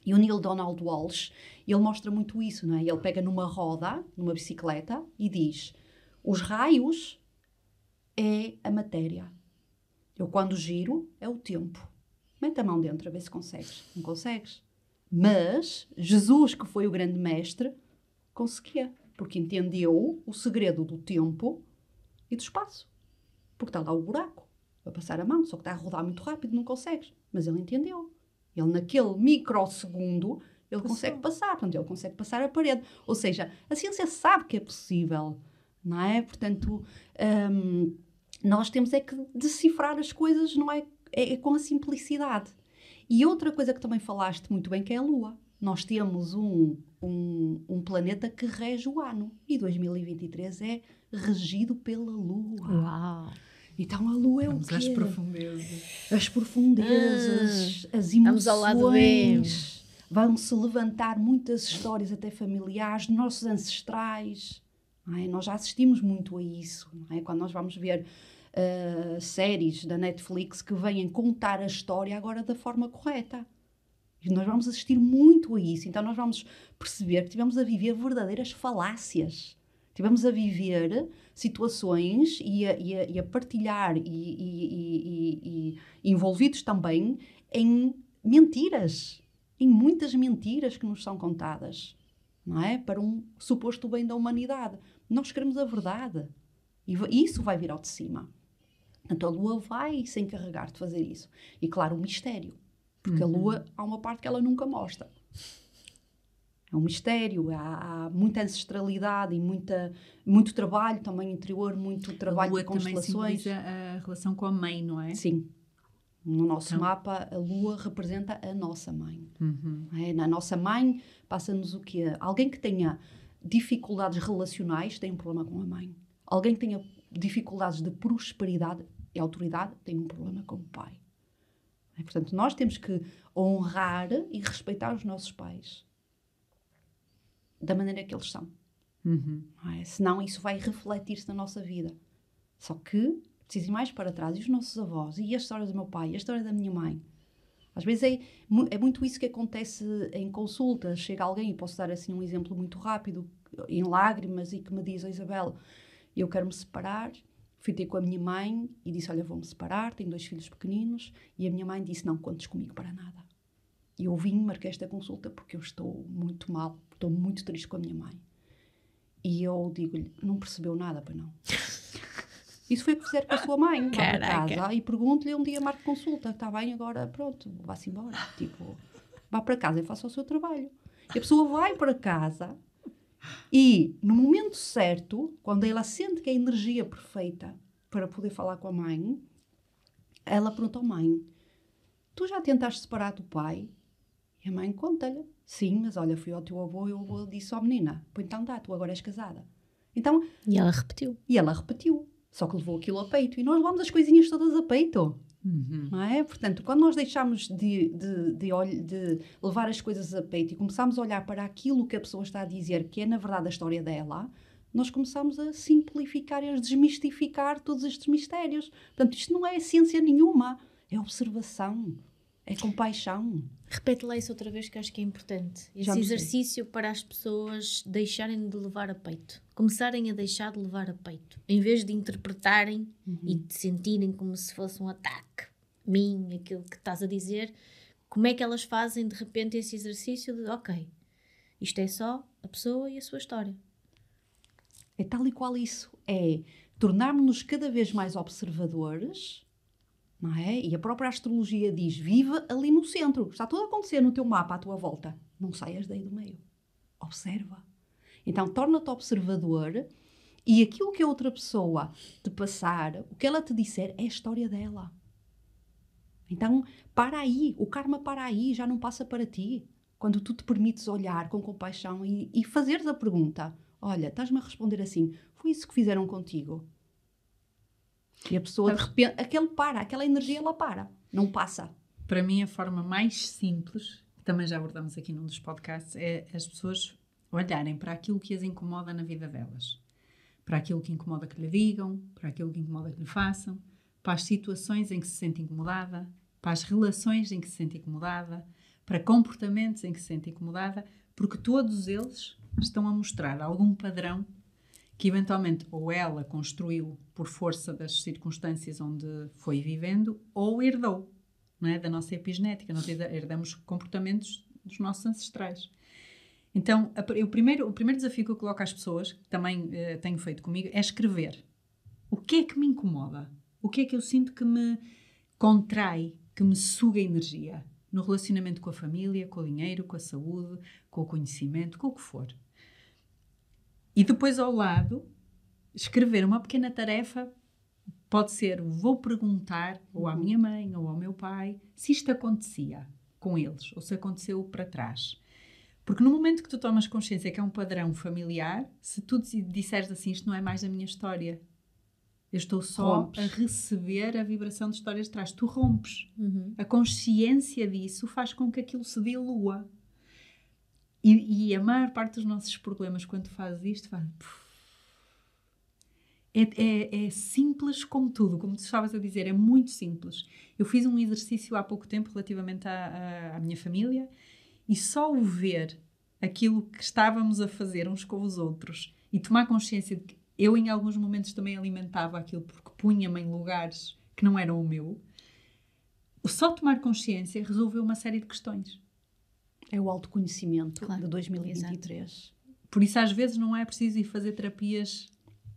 E o Neil Donald Walsh, ele mostra muito isso, não é? Ele pega numa roda, numa bicicleta, e diz: os raios é a matéria. Eu, quando giro, é o tempo. Mete a mão dentro a ver se consegues. Não consegues. Mas Jesus, que foi o grande mestre, conseguia. Porque entendeu o segredo do tempo e do espaço. Porque está lá o buraco para passar a mão, só que está a rodar muito rápido, não consegues. Mas ele entendeu. Ele, naquele microsegundo, ele Passou. consegue passar. Portanto, ele consegue passar a parede. Ou seja, a ciência sabe que é possível, não é? Portanto, hum, nós temos é que decifrar as coisas, não é? É, é com a simplicidade. E outra coisa que também falaste muito bem, que é a Lua. Nós temos um, um, um planeta que rege o ano. E 2023 é regido pela Lua. Uau! Então a Lua é Vamos o quê? às profundezas. as profundezas, as Ah, vamos ao lado B. emoções. Vão-se levantar muitas histórias até familiares, dos nossos ancestrais. não é? Nós já assistimos muito a isso. não é? Quando nós vamos ver ah, séries da Netflix que vêm contar a história agora da forma correta. E nós vamos assistir muito a isso. Então nós vamos perceber que tivemos a viver verdadeiras falácias. Tivemos a viver situações e a, e a- e a partilhar e, e- envolvidos também em mentiras, em muitas mentiras que nos são contadas, não é? Para um suposto bem da humanidade. Nós queremos a verdade e isso vai vir ao de cima. Então a Lua vai se encarregar de fazer isso. E claro, o mistério. Porque a Lua há uma parte que ela nunca mostra. É um mistério, há, há muita ancestralidade e muita, muito trabalho também interior, muito A trabalho lua de também constelações. simboliza a relação com a mãe, não é? Sim. No nosso Então- mapa, a Lua representa a nossa mãe. Uhum. é? Na nossa mãe, passa-nos o quê? Alguém que tenha dificuldades relacionais tem um problema com a mãe. Alguém que tenha dificuldades de prosperidade e autoridade tem um problema com o pai. É, Portanto, nós temos que honrar e respeitar os nossos pais da maneira que eles são. Uhum. não é? Senão isso vai refletir-se na nossa vida. Só que preciso ir mais para trás. E os nossos avós? E a história do meu pai? E a história da minha mãe? Às vezes é, é muito isso que acontece em consulta. Chega alguém, e posso dar assim um exemplo muito rápido, em lágrimas, e que me diz, "Oh, Isabel, eu quero me separar. Fui ter com a minha mãe e disse, olha, vou-me separar, tenho dois filhos pequeninos. E a minha mãe disse, não contes comigo para nada. E eu vim, marquei esta consulta porque eu estou muito mal, estou muito triste com a minha mãe. E eu digo-lhe, não percebeu nada, para não. <laughs> Isso foi o que fizeram com a sua mãe. Vá para Caraca. casa e pergunto-lhe um dia, marque consulta. Está bem, agora pronto, vá-se embora. Tipo, vá para casa e faça o seu trabalho. E a pessoa vai para casa e, no momento certo, quando ela sente que é a energia perfeita para poder falar com a mãe, ela pergunta à mãe: Tu já tentaste separar do pai? E a mãe conta-lhe: Sim, mas olha, fui ao teu avô e o avô disse: Ó menina, pô, então dá, tu agora és casada. Então, E ela repetiu. e ela repetiu, só que levou aquilo a peito. E nós levamos as coisinhas todas a peito. Uhum. Não é? Portanto, quando nós deixamos de, de, de, de levar as coisas a peito e começamos a olhar para aquilo que a pessoa está a dizer, que é na verdade a história dela, nós começamos a simplificar e a desmistificar todos estes mistérios. Portanto, isto não é ciência nenhuma, é observação, é compaixão. Repete lá isso outra vez que acho que é importante. Esse me sei. exercício para as pessoas deixarem de levar a peito. Começarem a deixar de levar a peito. Em vez de interpretarem e de sentirem como se fosse um ataque. Mim, aquilo que estás a dizer. Como é que elas fazem de repente esse exercício de ok, isto é só a pessoa e a sua história. É tal e qual isso. É tornarmos-nos cada vez mais observadores, não é? E a própria astrologia diz: viva ali no centro. Está tudo a acontecer no teu mapa à tua volta. Não saias daí do meio. Observa. Então, torna-te observador e aquilo que a outra pessoa te passar, o que ela te disser, é a história dela. Então, para aí. O karma para aí, já não passa para ti. Quando tu te permites olhar com compaixão e, e fazeres a pergunta: Olha, estás-me a responder assim, foi isso que fizeram contigo? E a pessoa, de repente, aquele para, aquela energia, ela para, não passa. Para mim, a forma mais simples, que também já abordamos aqui num dos podcasts, é as pessoas olharem para aquilo que as incomoda na vida delas. Para aquilo que incomoda que lhe digam, para aquilo que incomoda que lhe façam, para as situações em que se sente incomodada, para as relações em que se sente incomodada, para comportamentos em que se sente incomodada, porque todos eles estão a mostrar algum padrão que eventualmente ou ela construiu por força das circunstâncias onde foi vivendo ou herdou não é? da nossa epigenética. Nós herda- herdamos comportamentos dos nossos ancestrais. Então, a o primeiro, o primeiro desafio que eu coloco às pessoas, que também eh, tenho feito comigo, é escrever. O que é que me incomoda? O que é que eu sinto que me contrai, que me suga energia? No relacionamento com a família, com o dinheiro, com a saúde, com o conhecimento, com o que for. E depois ao lado, escrever uma pequena tarefa pode ser vou perguntar ou à minha mãe ou ao meu pai se isto acontecia com eles ou se aconteceu para trás. Porque no momento que tu tomas consciência que é um padrão familiar, se tu dis- disseres assim, isto não é mais a minha história. Eu estou só Rompes. a receber a vibração de histórias de trás. Tu rompes. Uhum. A consciência disso faz com que aquilo se dilua. E, e a maior parte dos nossos problemas, quando fazes isto, faz. É, é, é simples como tudo, como tu estavas a dizer, é muito simples. Eu fiz um exercício há pouco tempo relativamente à, à- à minha família e só o ver aquilo que estávamos a fazer uns com os outros e tomar consciência de que eu, em alguns momentos, também alimentava aquilo porque punha-me em lugares que não eram o meu. Só tomar consciência resolveu uma série de questões. É o autoconhecimento Claro, de 2023. Por isso, às vezes, não é preciso ir fazer terapias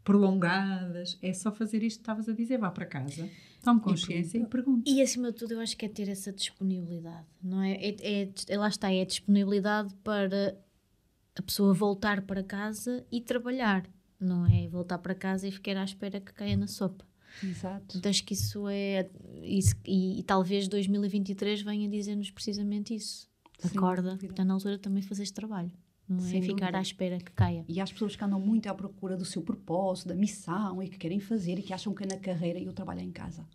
prolongadas. É só fazer isto que estavas a dizer. Vá para casa, tome consciência e pergunte. E acima de tudo, eu acho que é ter essa disponibilidade, não é? É, é- é- lá está, é a disponibilidade para a pessoa voltar para casa e trabalhar, não é? Voltar para casa e ficar à espera que caia na sopa. Exato. Portanto, acho que isso é. Isso, e, e talvez 2023 venha dizer-nos precisamente isso. Acorda, dúvida. está na altura também fazer este trabalho, não é? Sem Ficar dúvida. à espera que caia. E há as pessoas que andam muito à procura do seu propósito, da missão e que querem fazer e que acham que é na carreira e o trabalho é em casa.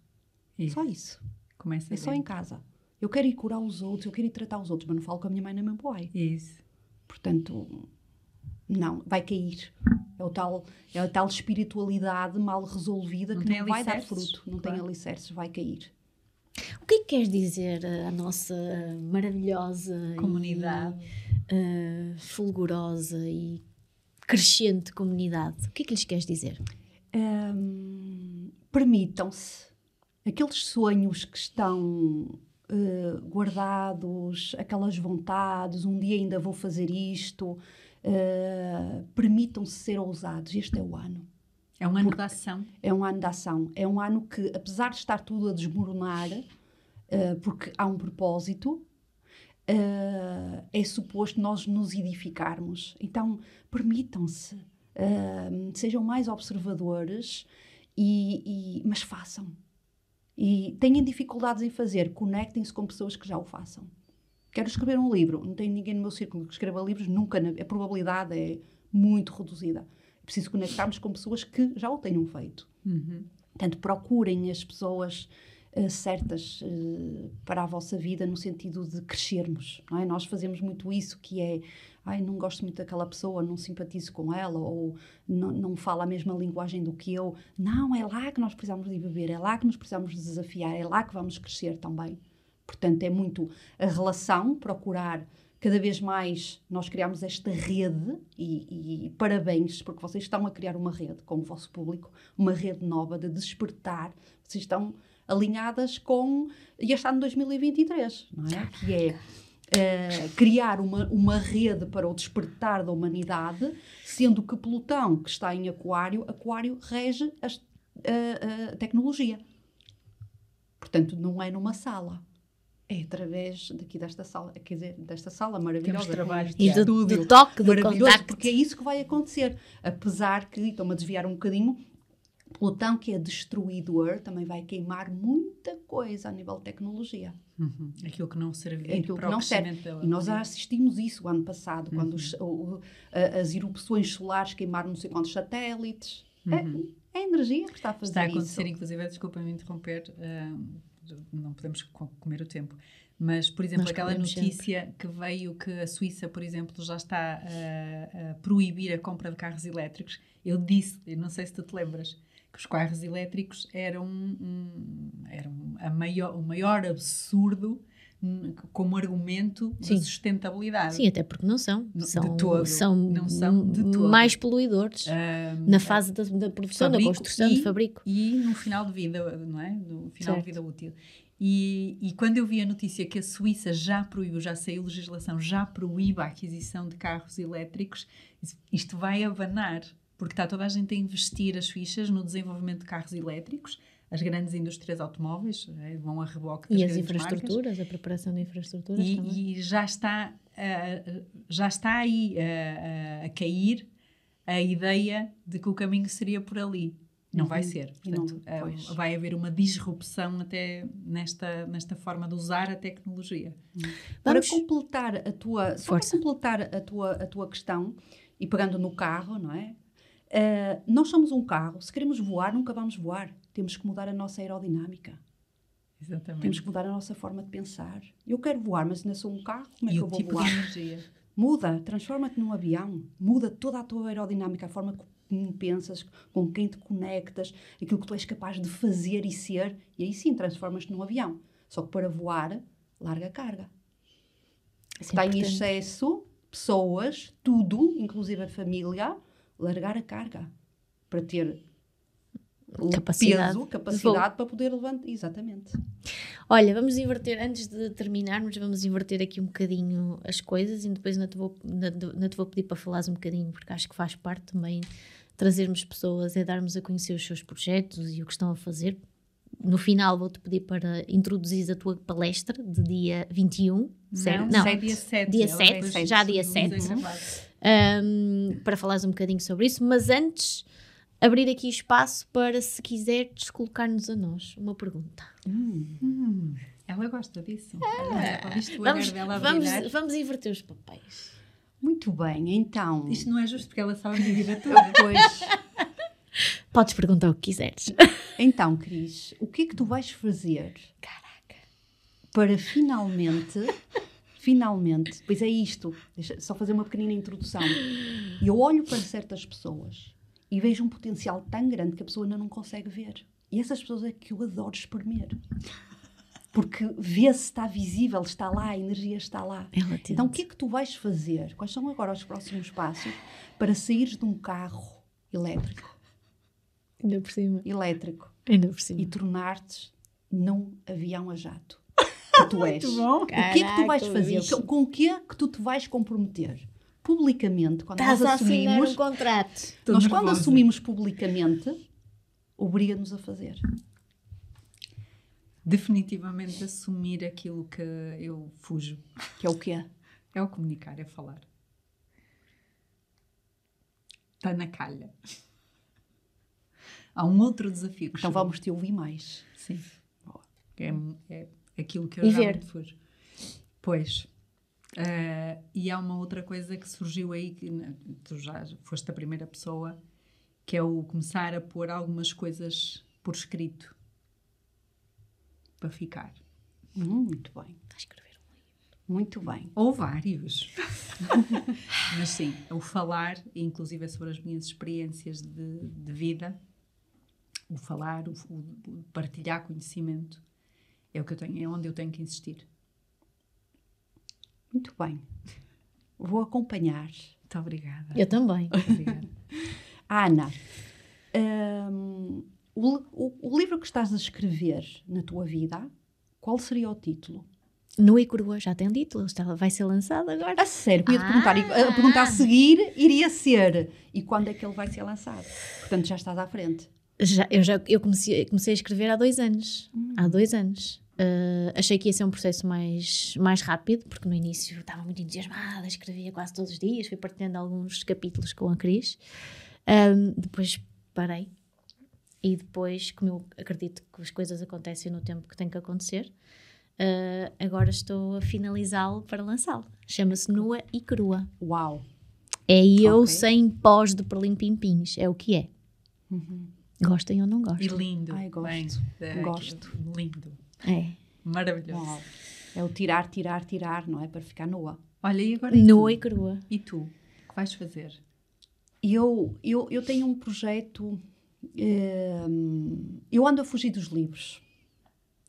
Isso. Só isso. Começa É só em casa. Eu quero ir curar os outros, eu quero ir tratar os outros, mas não falo com a minha mãe nem meu pai. Isso. Portanto, não, vai cair. É, o tal, é a tal espiritualidade mal resolvida Não que não vai dar fruto, não claro. tem alicerces, vai cair. O que é que queres dizer à nossa maravilhosa Comunidade. E, uh, fulgurosa e crescente comunidade? O que é que lhes queres dizer? Um, Permitam-se aqueles sonhos que estão uh, guardados, aquelas vontades, um dia ainda vou fazer isto, uh, permitam-se ser ousados. Este é o ano. É um ano de ação. É um ano de ação. É um ano que, apesar de estar tudo a desmoronar, uh, porque há um propósito, uh, é suposto nós nos edificarmos. Então, permitam-se, uh, sejam mais observadores, e, e, mas façam. E tenham dificuldades em fazer, conectem-se com pessoas que já o façam. Quero escrever um livro, não tenho ninguém no meu círculo que escreva livros, nunca, a probabilidade é muito reduzida. Preciso conectarmos com pessoas que já o tenham feito. Uhum. Portanto, procurem as pessoas uh, certas uh, para a vossa vida no sentido de crescermos. Não é? Nós fazemos muito isso, que é ai, não gosto muito daquela pessoa, não simpatizo com ela, ou não, não fala a mesma linguagem do que eu. Não, é lá que nós precisamos de beber, é lá que nos precisamos de desafiar, é lá que vamos crescer também. Portanto, é muito a relação, procurar cada vez mais nós criamos esta rede e, e, parabéns porque vocês estão a criar uma rede com o vosso público, uma rede nova de despertar. Vocês estão alinhadas com e este ano 2023, não é? Que é Uh, criar uma, uma rede para o despertar da humanidade, sendo que Plutão, que está em Aquário, Aquário rege a, a tecnologia. Portanto, não é numa sala é através daqui desta sala, quer dizer, desta sala maravilhosa. Temos trabalho e do, do toque, do contacto. Porque é isso que vai acontecer. Apesar que, estou-me a desviar um bocadinho, Plutão, que é destruidor, também vai queimar muita coisa a nível de tecnologia. Uhum. Aquilo que não servia Aquilo que não serve. E nós já assistimos isso o ano passado, uhum. quando os, o, as erupções solares queimaram não sei quantos satélites. É, uhum. É, é, a energia que está a fazer Está a acontecer, isso. inclusive, desculpa-me interromper, uh, não podemos comer o tempo. Mas, por exemplo, Nós aquela notícia sempre. que veio que a Suíça, por exemplo, já está a, a, proibir a compra de carros elétricos, eu disse, eu não sei se tu te lembras, que os carros elétricos eram, um, eram a maior, o maior absurdo como argumento Sim. de sustentabilidade. Sim, até porque não são. São, de todo. são, não são mais poluidores um, na fase da, da produção, da construção, e, de fabrico. E no final de vida, não é? No final certo. de vida útil. E, e, quando eu vi a notícia que a Suíça já proibiu, já saiu legislação, já proíbe a aquisição de carros elétricos, isto vai abanar, porque está toda a gente a investir as fichas no desenvolvimento de carros elétricos, as grandes indústrias automóveis é, vão a reboque das E as infraestruturas, marcas. a preparação de infraestruturas e, também. E já está, uh, já está aí uh, uh, a cair a ideia de que o caminho seria por ali. Não uhum. vai ser. Portanto, não, vai haver uma disrupção até nesta, nesta forma de usar a tecnologia. Uhum. Para completar a tua, só para completar a tua, a tua questão, e pegando no carro, não é? Uh, nós somos um carro, se queremos voar, nunca vamos voar. Temos que mudar a nossa aerodinâmica. Exatamente. Temos que mudar a nossa forma de pensar. Eu quero voar, mas ainda sou um carro, como é e que eu vou tipo voar? Muda, transforma-te num avião. Muda toda a tua aerodinâmica, a forma como pensas, com quem te conectas, aquilo que tu és capaz de fazer e ser. E aí sim transformas-te num avião. Só que para voar, larga a carga. É Está em excesso, pessoas, tudo, inclusive a família, largar a carga para ter capacidade, peso, capacidade para poder levantar. Exatamente. Olha, vamos inverter, antes de terminarmos, vamos inverter aqui um bocadinho as coisas e depois não te vou, não, te vou pedir para falares um bocadinho, porque acho que faz parte também trazermos pessoas, é darmos a conhecer os seus projetos e o que estão a fazer. No final vou-te pedir para introduzir a tua palestra de dia 21, certo? Não, não dia 7. Dia 7, já dia 7 um, para falares um bocadinho sobre isso, mas antes abrir aqui espaço para se quiseres colocar-nos a nós uma pergunta. Hum. Hum. Ela gosta disso. É. vamos, vamos, vamos inverter os papéis. Muito bem, então. Isto não é justo porque ela sabe a minha vida toda. <laughs> Pois. Podes perguntar o que quiseres. Então, Cris, o que é que tu vais fazer? Caraca. Para finalmente finalmente, pois é isto, deixa só fazer uma pequenina introdução. Eu olho para certas pessoas e vejo um potencial tão grande que a pessoa ainda não consegue ver. E essas pessoas é que eu adoro espremer. Porque vê-se, está visível, está lá, a energia está lá. É. Então, o que é que tu vais fazer? Quais são agora os próximos passos para saíres de um carro elétrico, Ainda por cima. elétrico Ainda por cima. e tornar-te num avião a jato? Que <laughs> tu és. bom. O que é que tu vais fazer? Com o que é que tu te vais comprometer? Publicamente, quando Estás nós assumimos, um contrato. Nós quando assumimos publicamente, obriga-nos a fazer. Definitivamente assumir aquilo que eu fujo. Que é o quê? É o comunicar, é falar. Está na calha. Há um outro desafio que Então chegou. vamos te ouvir mais. Sim. É, é aquilo que eu E já ver. fujo. Pois. Eh, e há uma outra coisa que surgiu aí, que né, tu já foste a primeira pessoa, que é o começar a pôr algumas coisas por escrito. Para ficar. Hum, muito bem. Está a escrever um livro. Muito bem. Ou vários. <laughs> Mas sim, o falar, inclusive é sobre as minhas experiências de, de vida, o falar, o, o partilhar conhecimento, é o que eu tenho, é onde eu tenho que insistir. Muito bem. Vou acompanhar. Muito obrigada. Eu também. Obrigada. <laughs> Ana, hum, o, o- o livro que estás a escrever na tua vida, qual seria o título? No e Crua já tem título. Está, vai ser lançado agora. A sério, eu ia-te Ah! perguntar, a pergunta a seguir iria ser, e quando é que ele vai ser lançado? Portanto, já estás à frente. Já, eu já eu comecei, comecei a escrever há dois anos. Há dois anos. Uh, achei que ia ser um processo mais, mais rápido, porque no início estava muito entusiasmada, escrevia quase todos os dias, fui partilhando alguns capítulos com a Cris. Um, depois parei. E depois, como eu acredito que as coisas acontecem no tempo que tem que acontecer, uh, agora estou a finalizá-lo para lançá-lo. Chama-se Nua e Crua. Uau! É eu Ok. sem pós de perlim-pim-pins. É o que é. Gostem ou não E gostem? lindo. Ai, gosto. Bem, é, Gosto. Lindo. É. Maravilhoso. Uau! É o tirar, tirar, tirar, não é? Para ficar nua. Olha, e agora e Nua e crua. E tu? O que vais fazer? Eu, eu, eu tenho um projeto. hum, eu ando a fugir dos livros.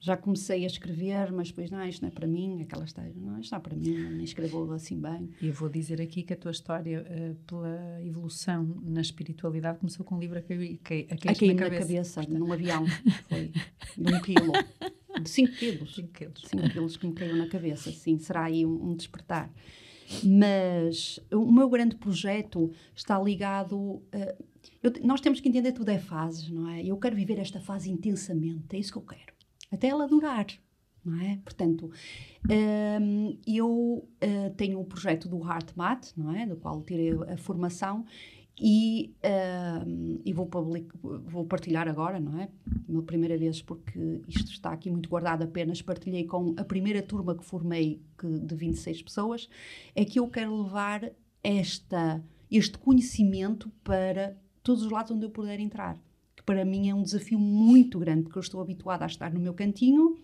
Já comecei a escrever, mas depois, não, isto não é para mim. Aquela está, não, isto não é para mim, nem escrevo assim bem. E eu vou dizer aqui que a tua história eh, pela evolução na espiritualidade começou com um livro a cair, cai- a A cair na na cabeça. cabeça, num avião. <laughs> Foi de um quilo. De 5 quilos. Cinco quilos. 5 quilos que me caiu na cabeça, sim, será aí um, um despertar. Mas o meu grande projeto está ligado. eh, eu nós temos que entender tudo é fases, não é? Eu quero viver esta fase intensamente, é isso que eu quero. Até ela durar, não é? Portanto, hum, eu eh, tenho o projeto do HeartMath, não é? Do qual tirei a formação e, hum, e vou, public- vou partilhar agora, não é? Pela primeira vez, porque isto está aqui muito guardado apenas, partilhei com a primeira turma que formei, que, de 26 pessoas, é que eu quero levar esta, este conhecimento para todos os lados onde eu puder entrar. Que para mim é um desafio muito grande, porque eu estou habituada a estar no meu cantinho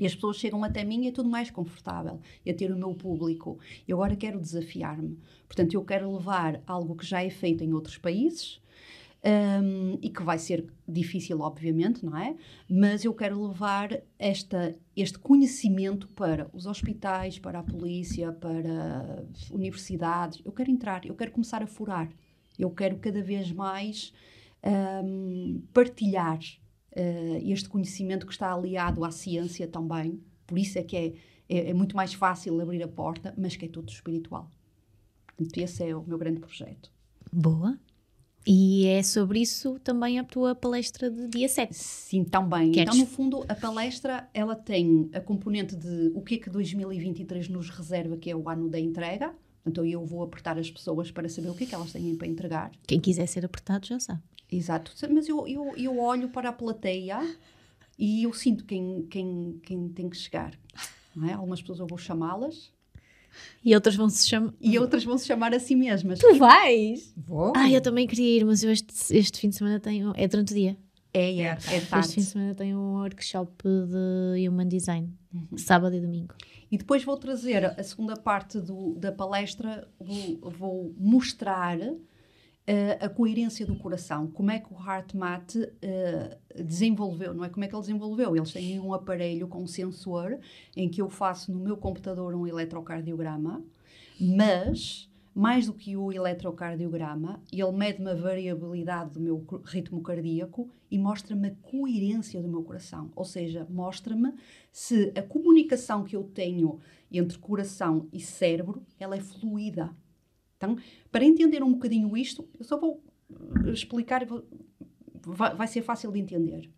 e as pessoas chegam até mim e é tudo mais confortável. E a ter o meu público. E agora quero desafiar-me. Portanto, eu quero levar algo que já é feito em outros países, hum, e que vai ser difícil, obviamente, não é? Mas eu quero levar esta, este conhecimento para os hospitais, para a polícia, para universidades. Eu quero entrar, eu quero começar a furar. Eu quero cada vez mais hum, partilhar eh, este conhecimento que está aliado à ciência também. Por isso é que é, é, é muito mais fácil abrir a porta, mas que é tudo espiritual. Portanto, esse é o meu grande projeto. Boa. E é sobre isso também a tua palestra de dia 7. Sim, também. Queres? Então, no fundo, a palestra ela tem a componente de o que é que 2023 nos reserva, que é o ano da entrega. Então, eu vou apertar as pessoas para saber o que é que elas têm para entregar. Quem quiser ser apertado já sabe. Exato. Mas eu, eu, eu olho para a plateia e eu sinto quem, quem, quem tem que chegar. Não é? Algumas pessoas eu vou chamá-las E outras vão se chamar. e outras vão se chamar a si mesmas. Tu vais? Vou. Ah, eu também queria ir, mas eu este, este fim de semana tenho. É durante o dia. É, é, é É, Este fim de tarde. semana tenho um workshop de Human Design. Sábado e domingo. E depois vou trazer a segunda parte do- da palestra, vou, vou mostrar a coerência do coração. Como é que o HeartMath uh, desenvolveu, não é? Como é que ele desenvolveu? Eles têm um aparelho com sensor em que eu faço no meu computador um eletrocardiograma, mas mais do que o eletrocardiograma, ele mede-me a variabilidade do meu ritmo cardíaco e mostra-me a coerência do meu coração. Ou seja, mostra-me se a comunicação que eu tenho entre coração e cérebro, ela é fluida. Então, para entender um bocadinho isto, eu só vou eh, explicar, vai, vai ser fácil de entender.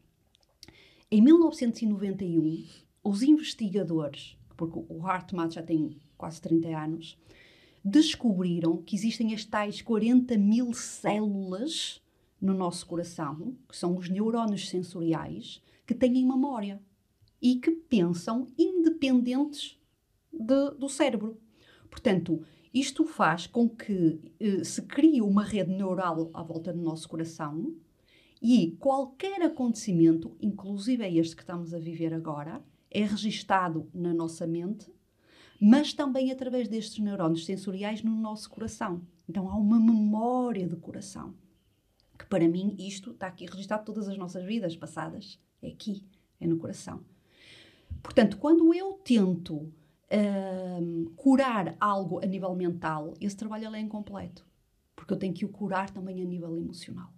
Em 1991, os investigadores, porque o HeartMath já tem quase 30 anos, descobriram que existem as tais 40 mil células no nosso coração, que são os neurónios sensoriais, que têm memória e que pensam independentes de, do cérebro. Portanto, isto faz com que eh, se crie uma rede neural à volta do nosso coração e qualquer acontecimento, inclusive é este que estamos a viver agora, é registado na nossa mente, mas também através destes neurónios sensoriais no nosso coração. Então há uma memória de coração. Que para mim isto está aqui registado todas as nossas vidas passadas. É aqui, é no coração. Portanto, quando eu tento curar algo a nível mental, esse trabalho é incompleto. Porque eu tenho que o curar também a nível emocional.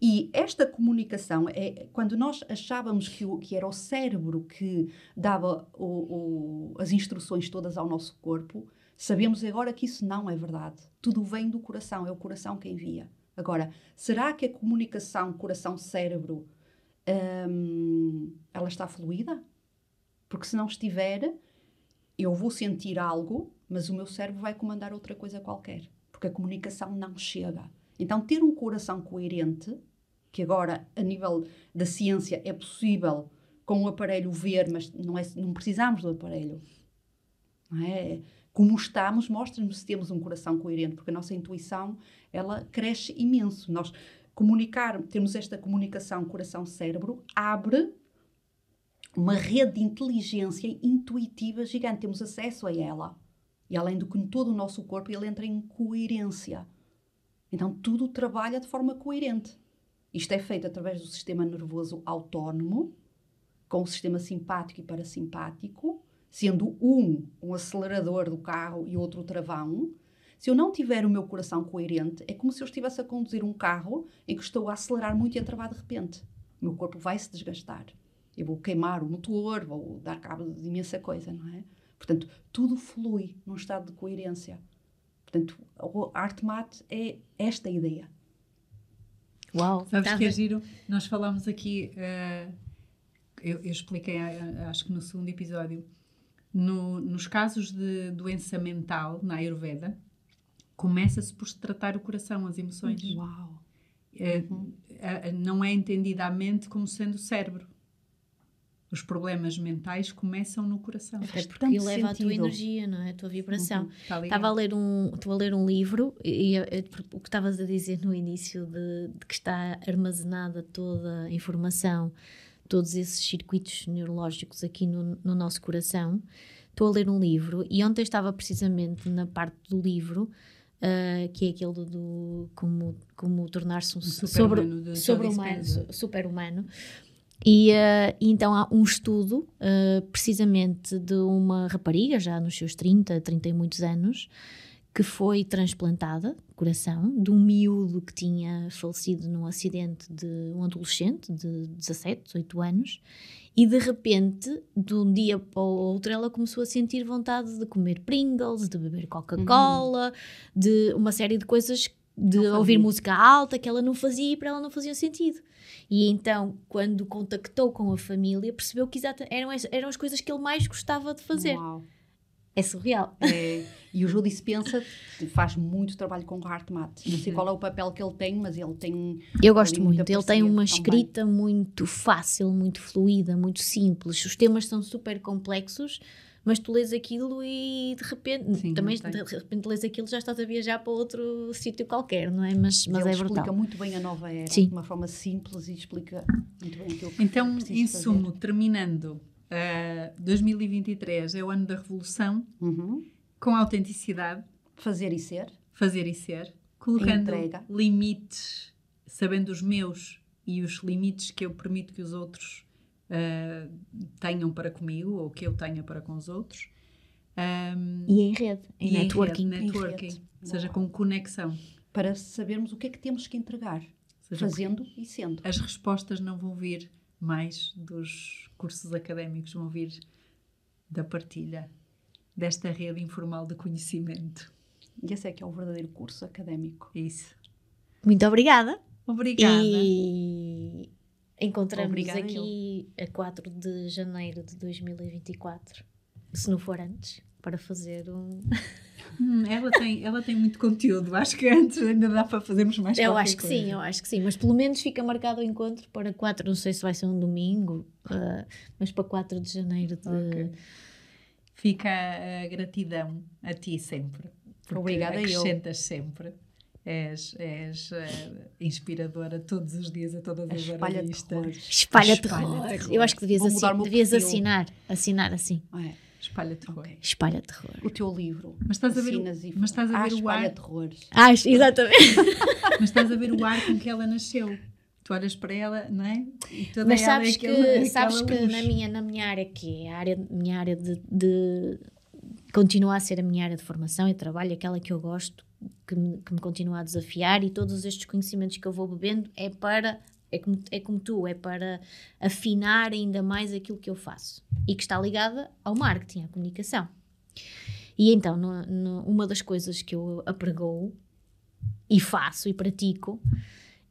E esta comunicação é quando nós achávamos que, o, que era o cérebro que dava o, o, as instruções todas ao nosso corpo, sabemos agora que isso não é verdade. Tudo vem do coração, é o coração quem envia. Agora, será que a comunicação coração-cérebro hum, ela está fluida? Porque se não estiver, eu vou sentir algo, mas o meu cérebro vai comandar outra coisa qualquer, porque a comunicação não chega. Então, ter um coração coerente, que agora, a nível da ciência, é possível com o aparelho ver, mas não, é, não precisamos do aparelho. Não é? Como estamos, mostra-nos se temos um coração coerente, porque a nossa intuição, ela cresce imenso. Nós comunicar, temos esta comunicação coração-cérebro, abre uma rede de inteligência intuitiva gigante. Temos acesso a ela. E além do que todo o nosso corpo, ele entra em coerência. Então tudo trabalha de forma coerente. Isto é feito através do sistema nervoso autónomo, com o sistema simpático e parasimpático, sendo um um acelerador do carro e outro o travão. Se eu não tiver o meu coração coerente, é como se eu estivesse a conduzir um carro em que estou a acelerar muito e a travar de repente. O meu corpo vai se desgastar eu vou queimar o motor, vou dar cabo de imensa coisa, não é? Portanto, tudo flui num estado de coerência. Portanto, o ArtMat é esta ideia. Uau! Sabes tá que é giro? Nós falamos aqui, uh, eu, eu, expliquei, uh, acho que no segundo episódio, no, nos casos de doença mental na Ayurveda, começa-se por se tratar o coração, as emoções. Uau! Uh, uhum. não é entendida a mente como sendo o cérebro os problemas mentais começam no coração. Até porque eleva sentido. a tua energia, não é? A tua vibração. Uhum, tá Estava a ler um, estou a ler um livro e, e, o que estavas a dizer no início de, de, que está armazenada toda a informação, todos esses circuitos neurológicos aqui no, no nosso coração. Estou a ler um livro e ontem estava precisamente na parte do livro Uh, que é aquele do, do como, como tornar-se um, um sobre, sobre humano, super humano e uh, então há um estudo, uh, precisamente de uma rapariga, já nos seus 30, 30 e muitos anos, que foi transplantada, coração, de um miúdo que tinha falecido num acidente de um adolescente de 17, 18 anos, e de repente, de um dia para o outro, ela começou a sentir vontade de comer Pringles, de beber Coca-Cola, uhum. de uma série de coisas, de ouvir música alta que ela não fazia e para ela não fazia sentido. E então, quando contactou com a família, percebeu que eram, as, eram as coisas que ele mais gostava de fazer. Uau. É surreal. É, e o Júlio Dispensa faz muito trabalho com o HeartMath. Não sei qual é o papel que ele tem, mas ele tem. Eu gosto muito. Ele tem uma também. escrita muito fácil, muito fluida, muito simples. Os temas são super complexos, mas tu lês aquilo e de repente, Sim, também de repente lês aquilo já estás a viajar para outro sítio qualquer, não é? Mas, mas ele é brutal. explica muito bem a nova era, Sim. de uma forma simples e explica muito bem aquilo que Então, em sumo, terminando, uh, 2023 é o ano da revolução, uhum. com autenticidade. Fazer e ser. Fazer e ser. colocando entrega. limites, sabendo os meus e os limites que eu permito que os outros ah, tenham para comigo ou que eu tenha para com os outros. Ahm, E em rede, em e em networking. rede, networking, rede. ou seja, com conexão. Para sabermos o que é que temos que entregar, seja, fazendo e sendo. as respostas não vão vir mais dos cursos académicos, vão vir da partilha desta rede informal de conhecimento. E esse é que é o verdadeiro curso académico. Isso. Muito obrigada. Obrigada. E encontramos Obrigada aqui a 4 de janeiro de 2024, se não for antes, para fazer um. <laughs> Hum, ela, tem, ela tem muito conteúdo. Acho que antes ainda dá para fazermos mais Eu acho que coisa. sim, eu acho que sim, mas pelo menos fica marcado o encontro para 4, não sei se vai ser um domingo, ah, mas para 4 de janeiro de. Ok. Fica a, gratidão a ti sempre. Obrigada eu. acrescentas sempre. És, és eh, inspiradora todos os dias, a todas as Espalha horas terrores. Espalha Espalha terror. terror. Eu acho que devias, o devias assinar, assinar assim. É. Espalha terror. Ok. Espalha terror. O teu livro. Mas estás a ver o- Assinas e- mas estás a Ah, ver o espalha ar- terrores. Ah, exatamente. <laughs> Mas estás a ver o ar com que ela nasceu. Tu olhas para ela, não é? E toda Mas ela sabes é que, aquela- sabes aquela que luz. na minha, na minha área, que é a área, minha área de, de. continua a ser a minha área de formação e trabalho, aquela que eu gosto, que me, que me continua a desafiar, e todos estes conhecimentos que eu vou bebendo é para. É como, é como tu, é para afinar ainda mais aquilo que eu faço e que está ligada ao marketing, à comunicação. E então, no- no- uma das coisas que eu apregoo e faço e pratico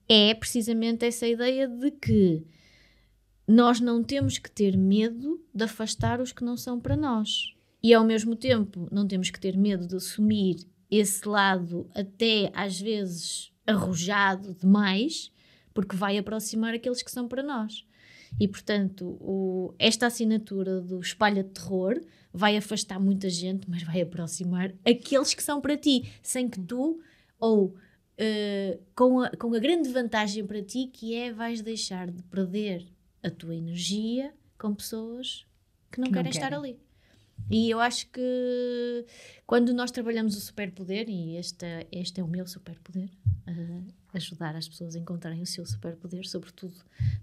é precisamente essa ideia de que nós não temos que ter medo de afastar os que não são para nós. E ao mesmo tempo, não temos que ter medo de assumir esse lado, até às vezes arrojado demais, porque vai aproximar aqueles que são para nós. E portanto, o- esta assinatura do espalha terror vai afastar muita gente, mas vai aproximar aqueles que são para ti, sem que tu, ou eh, com, a, com a grande vantagem para ti, que é vais deixar de perder a tua energia com pessoas que não Que não querem estar ali. E eu acho que quando nós trabalhamos o superpoder, e este, este é o meu superpoder, eh, ajudar as pessoas a encontrarem o seu superpoder, sobretudo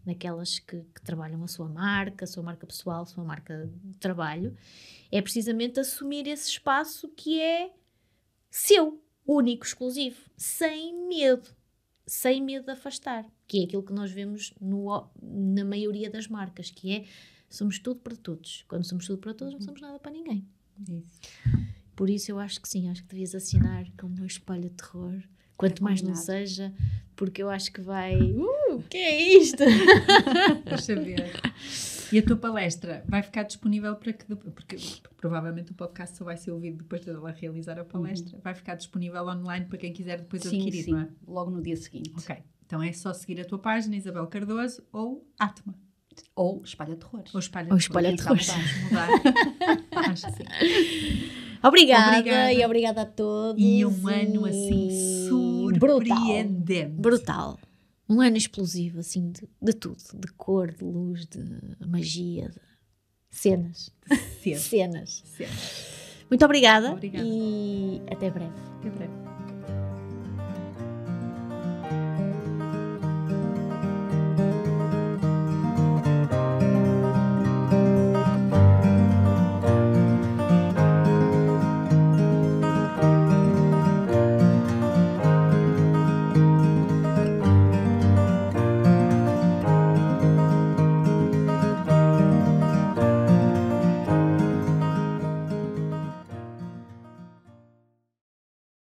naquelas que, que trabalham a sua marca, a sua marca pessoal, a sua marca de trabalho, é precisamente assumir esse espaço que é seu, único, exclusivo, sem medo, sem medo de afastar, que é aquilo que nós vemos no, na maioria das marcas, que é somos tudo para todos. Quando somos tudo para todos, não somos nada para ninguém. Isso. Por isso eu acho que sim, acho que devias assinar como uma espalha de terror. Quanto mais não seja, porque eu acho que vai. Uh, o que é isto? <laughs> Deixa ver. E a tua palestra vai ficar disponível para que. Porque provavelmente o podcast só vai ser ouvido depois de ela realizar a palestra. Vai ficar disponível online para quem quiser depois Sim, adquirir, sim. não é? Logo no dia seguinte. Ok. Então é só seguir a tua página, Isabel Cardoso ou Atma. Ou espalha terrores. Ou Espalha Ou. Espalha Quem sabe Terror. Vamos mudar. Acho sim. Obrigada, Obrigada. e obrigada a todos. E um ano assim e brutal. surpreendente. Brutal. Um ano explosivo, assim, de, de tudo. De cor, de luz, de magia, de cenas. Cedo. Cenas. Cedo. Muito obrigada, Obrigada. e até breve. Até breve.